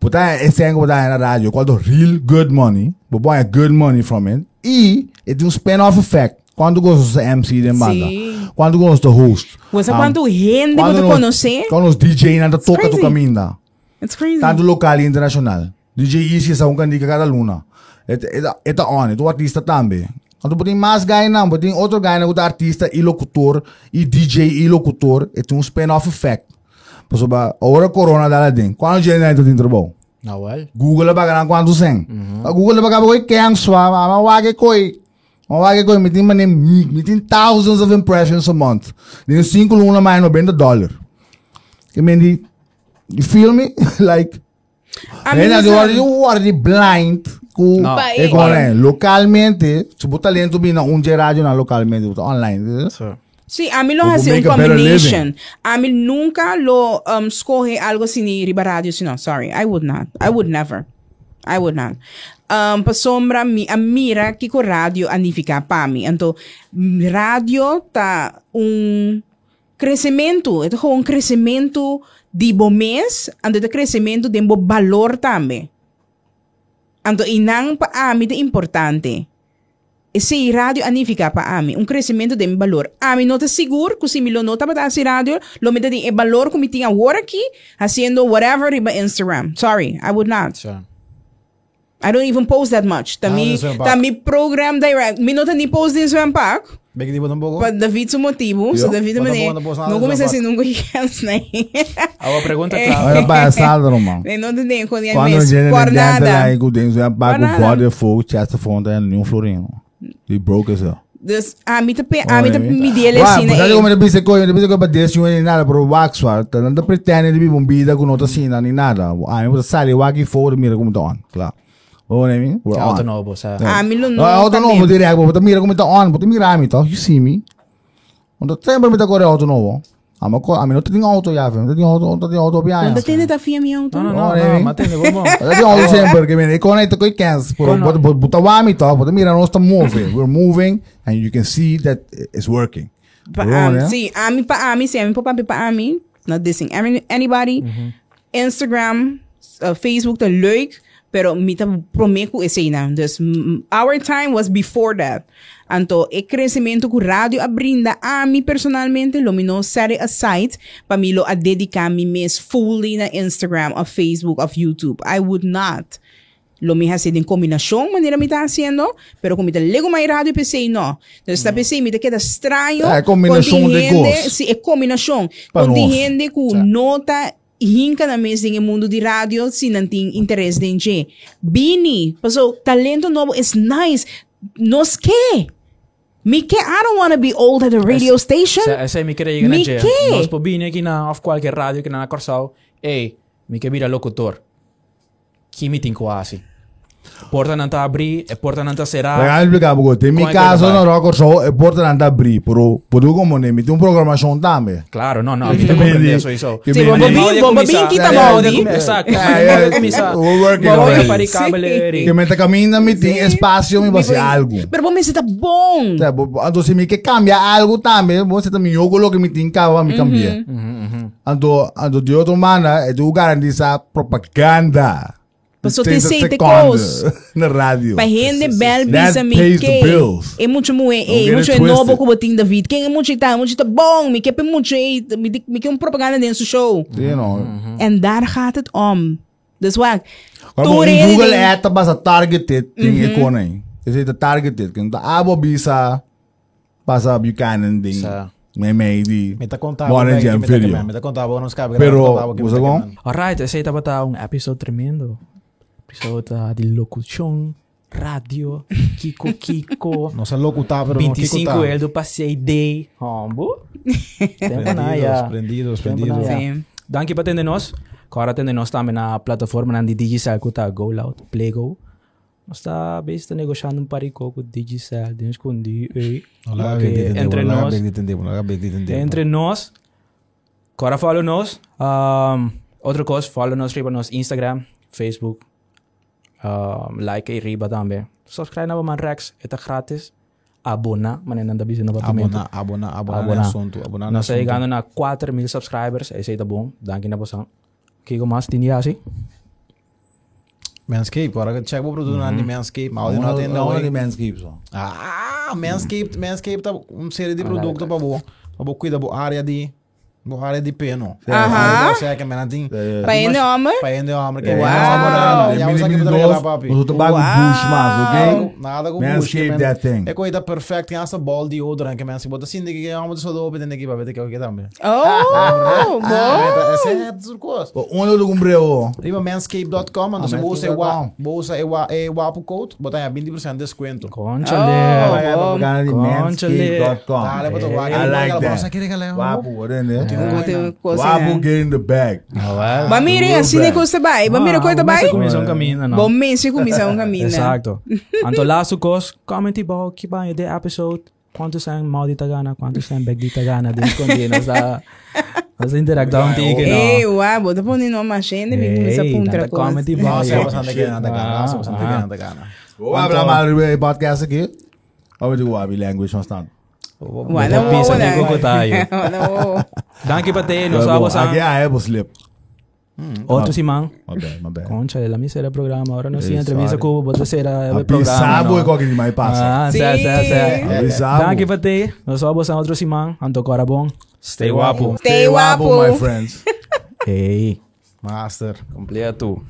Botar esse ângulo botar na rádio, called real good money, but boy good money from it. E it tem um spin-off effect. Quando gosta de MC de banda, Sim. quando gosta de host. Você um, gente quando você nós- conhecer? Quando os DJ ainda toca tu caminho. It's crazy. Tanto local e internacional. DJ Easy sa kung candica cada luna. Ito, ito, ito on, ito artista também. Quando tem mais guy não, tem outro guy na que artista e locutor, e DJ e locutor, e tem um spin-off effect. Paso ba, ora corona dala din. Quando gente na ito din trabaho? Nawal. Google ba ganang kwanto seng. Ah, Google ba kabo kayang swa, mawage koy. Mawage koy, mitin man mitin thousands of impressions a month. Din 5 luna mais 90 dollar. I mean, the, you feel me? like, then minha you are, you are blind ku No. Pa- e con eh, localmente, se bu talento bi na un na localmente, online. So, Sí, a mí lo hace un combination. A mí nunca lo um, escoge algo sin riba radio, sino, sorry, I would not. I would never. I would not. Um, pa sombra, mi, a mira que com radio anifica para mim. Então, radio tá um crescimento. Ko um crescimento de bo mês, ando de crescimento de bo valor também. Então, inang pa amin é importante esse rádio anifica para ami um crescimento de valor. Ami não está seguro que se me lo nota para esse rádio, lo me tem valor como tinha agora aqui, haciendo whatever riba Instagram. Sorry, I would not. so. I don't even post that much. Tami, Ah, tami program direct. Me não tem post din sa pack. Bem que tipo um pouco. Pa David sa motivo. So. David Bota man mo na post na Não sa back. assim nunca chance na. Awa pregunta Eh. clave. Olha pa asado man. Não tem Quando a mes. gente Por nada. e com dentro já paga o body fogo, chasta fonte em nenhum florino. He broke as hell. Dus ami ta pe ami ta mi dele Wah, sina. Sabi ko man bisa ko, bisa ko ba des yung ni nada pero wax wa, tananda pretende de bombida com outra sina ni nada. Ai, mo sali waki for mira como tá on. Claro. O né mi? We're Auto on. novo sa. Ami lo no. Ah, auto também. novo direto, but mira como tá on, but mira mi to, you see me. Onda sempre me tá corre auto novo. Ama ko, ami no tem auto já, não tem auto, não tem auto piano. Não tem ta fia mi auto. No, no, Oh, no, really? no, matindi, vamos. Ela tem auto sempre, que me conecta com cans, pero Kono. but but but wami to, but mira nós tá moving. We're moving and you can see that it's working. Pa Bro, ami, né? sim, ami pa ami, sim, ami pa papi pa ami. Not dissing any- anybody. Instagram, uh, Facebook, tá leuk. Pero mita prometo esse na. Dus mm, our time was before that. Anto, e crescimento que rádio abrinda a mim personalmente, lo mino set it aside para mim lo a dedicar me mes fully na Instagram, of Facebook, of YouTube. I would not. Lo mi hace en combinación, maneira me está haciendo, pero como me lego mais rádio pensei no. Então esta pensei me queda estranho. É, combinação de gosto. Sim, é combinação. Nós. gente que nota hinca na mesa em mundo de rádio se não tem interesse em gente. Bini, passou talento novo is nice. Nos que? Me que I don't want to be old at a radio station. Sa- Essa é mi queria na Mi je. quê? Nós pobine aqui na of qualquer rádio que na Corsal. Ei, mi que vira locutor. Que me tem quase. Porta não tá abrir, e porta não tá será. Legal explicar porque tem mi Como é que caso vai? no rock show é porta não abrir, pero por como nem me tem um programação também. Claro, no, no, mi te comprende eso isso. Que Sim, me- bomba que bim, Maude bomba começar. bim, kita É, é, Maudi. é, Exacto. É, é, Maude começar. we're working on Maude it. para cabeleiro. Que me tá caminhando me tem espaço me vai ser algo. Pero bom, mas tá bom. Tá, bo- Então se me quer cambiar algo também, você também eu coloco que me tem que me cambiar. Então, então de outra maneira, é tu garantiza propaganda. Mas só 30 tem seite segundos Na rádio. Pa rende bel That bisa mi pays the que. bills. É muito é get muito it é novo como tem David. Quem é muito tá, muito tá bom, me que é muito é, me me que um propaganda dentro do show. You know. En daar gaat het om. Dus wat? Reden Google die- Ads basta targeted ting icon aí. Esse é targeted. Kung taabo bisa basta Buchanan ding. May may di. Me tá contando. Bora me em tá video. Me tá contando, não escape. Pero, você com? Alright, esse aí tava tá um episódio tremendo. Episódio tá de locução, rádio, Kiko Kiko. Não se locutar, pero não 25 el do Passei Day. Hombo. Tempo na ya. Prendidos, prendidos. Sim. Danke pa atender nós. Agora atender nós também na plataforma na Digicel que tá Go Loud, Play Go. Nós está bem está negociando um parico com Digicel, de escondi, ei. Olá, Ok, entre nós, Entre nós. Agora follow nós. Um, outra coisa, follow nós riba nos Instagram, Facebook. Um, like e riba também. Subscribe na man Rex, é grátis. Abona, mas não busy no pagamento. Abona, abona, abona, Abona. assunto. Abona Nós assunto. chegando na 4 mil subscribers. Esse aí tá bom. Danke na posang. Kiko mas tinha assim. Manscaped, agora check o produto na de Manscaped. Mas não tem não. de hein? Manscaped só. Ah, Manscaped, Manscaped tá uma série de Ah, produtos para boa. Para boa cuidar da área de área de peno. Aham. Você é que me tem. Pa ende homem. Para ende homem que É, é Uau. Já usa que me traga papi. Mas outro bago Uau. bush mas, ok? Nada com bush. that thing. É coisa perfeita, tem essa ball de odor que Manscaped bota assim de que é uma só do open que vai ver que é o que também. Oh, bom. Essa é a coisa. Onde eu comprei o? Riba manscaped.com, então Ah, se você é manscaped.com. você é wa- é code, botar aí 20% de desconto. Conchale. Conchale. bota o I like that. ela Wapo, né? Wapo né? get in the bag. Ba mire, assim nem custa vai. Ba mire, coisa vai. Começa um caminho, não. Bom mês se começa um caminho. Exacto. Anto laatste kos, comment ibaw, kiba de episode. Quanto zijn mal di tagana, quanto zijn back di tagana. Din kundi, nasa, nasa interact down tiki, Ei, no. uau, bota pôr numa machine, vem começar a Hey, punta tanta comment ibaw. Nossa, você não tem que andar gana, nossa, você não tem que Ah. andar gana. Vou falar mal do podcast aqui. Ou eu Wabi language mas tanto. Pisa não, ni não. kuko tayo. Não. Danke pa te, no sabo Aqui sa. é o slip. Otro si mang. My bad, my bad. Concha, la misa era programa. Ahora no Eh, si entrevista sorry. ko, boto sera Abi programa. sabo no? e qualquer demais passa. Ah, Sim. sa, sa, sa. Abi sabo. Danke pa te, no sabo sa otro si mang. Anto korabong. Stay guapo. Stay wapo, wapo. my friends. Hey, Master. completo.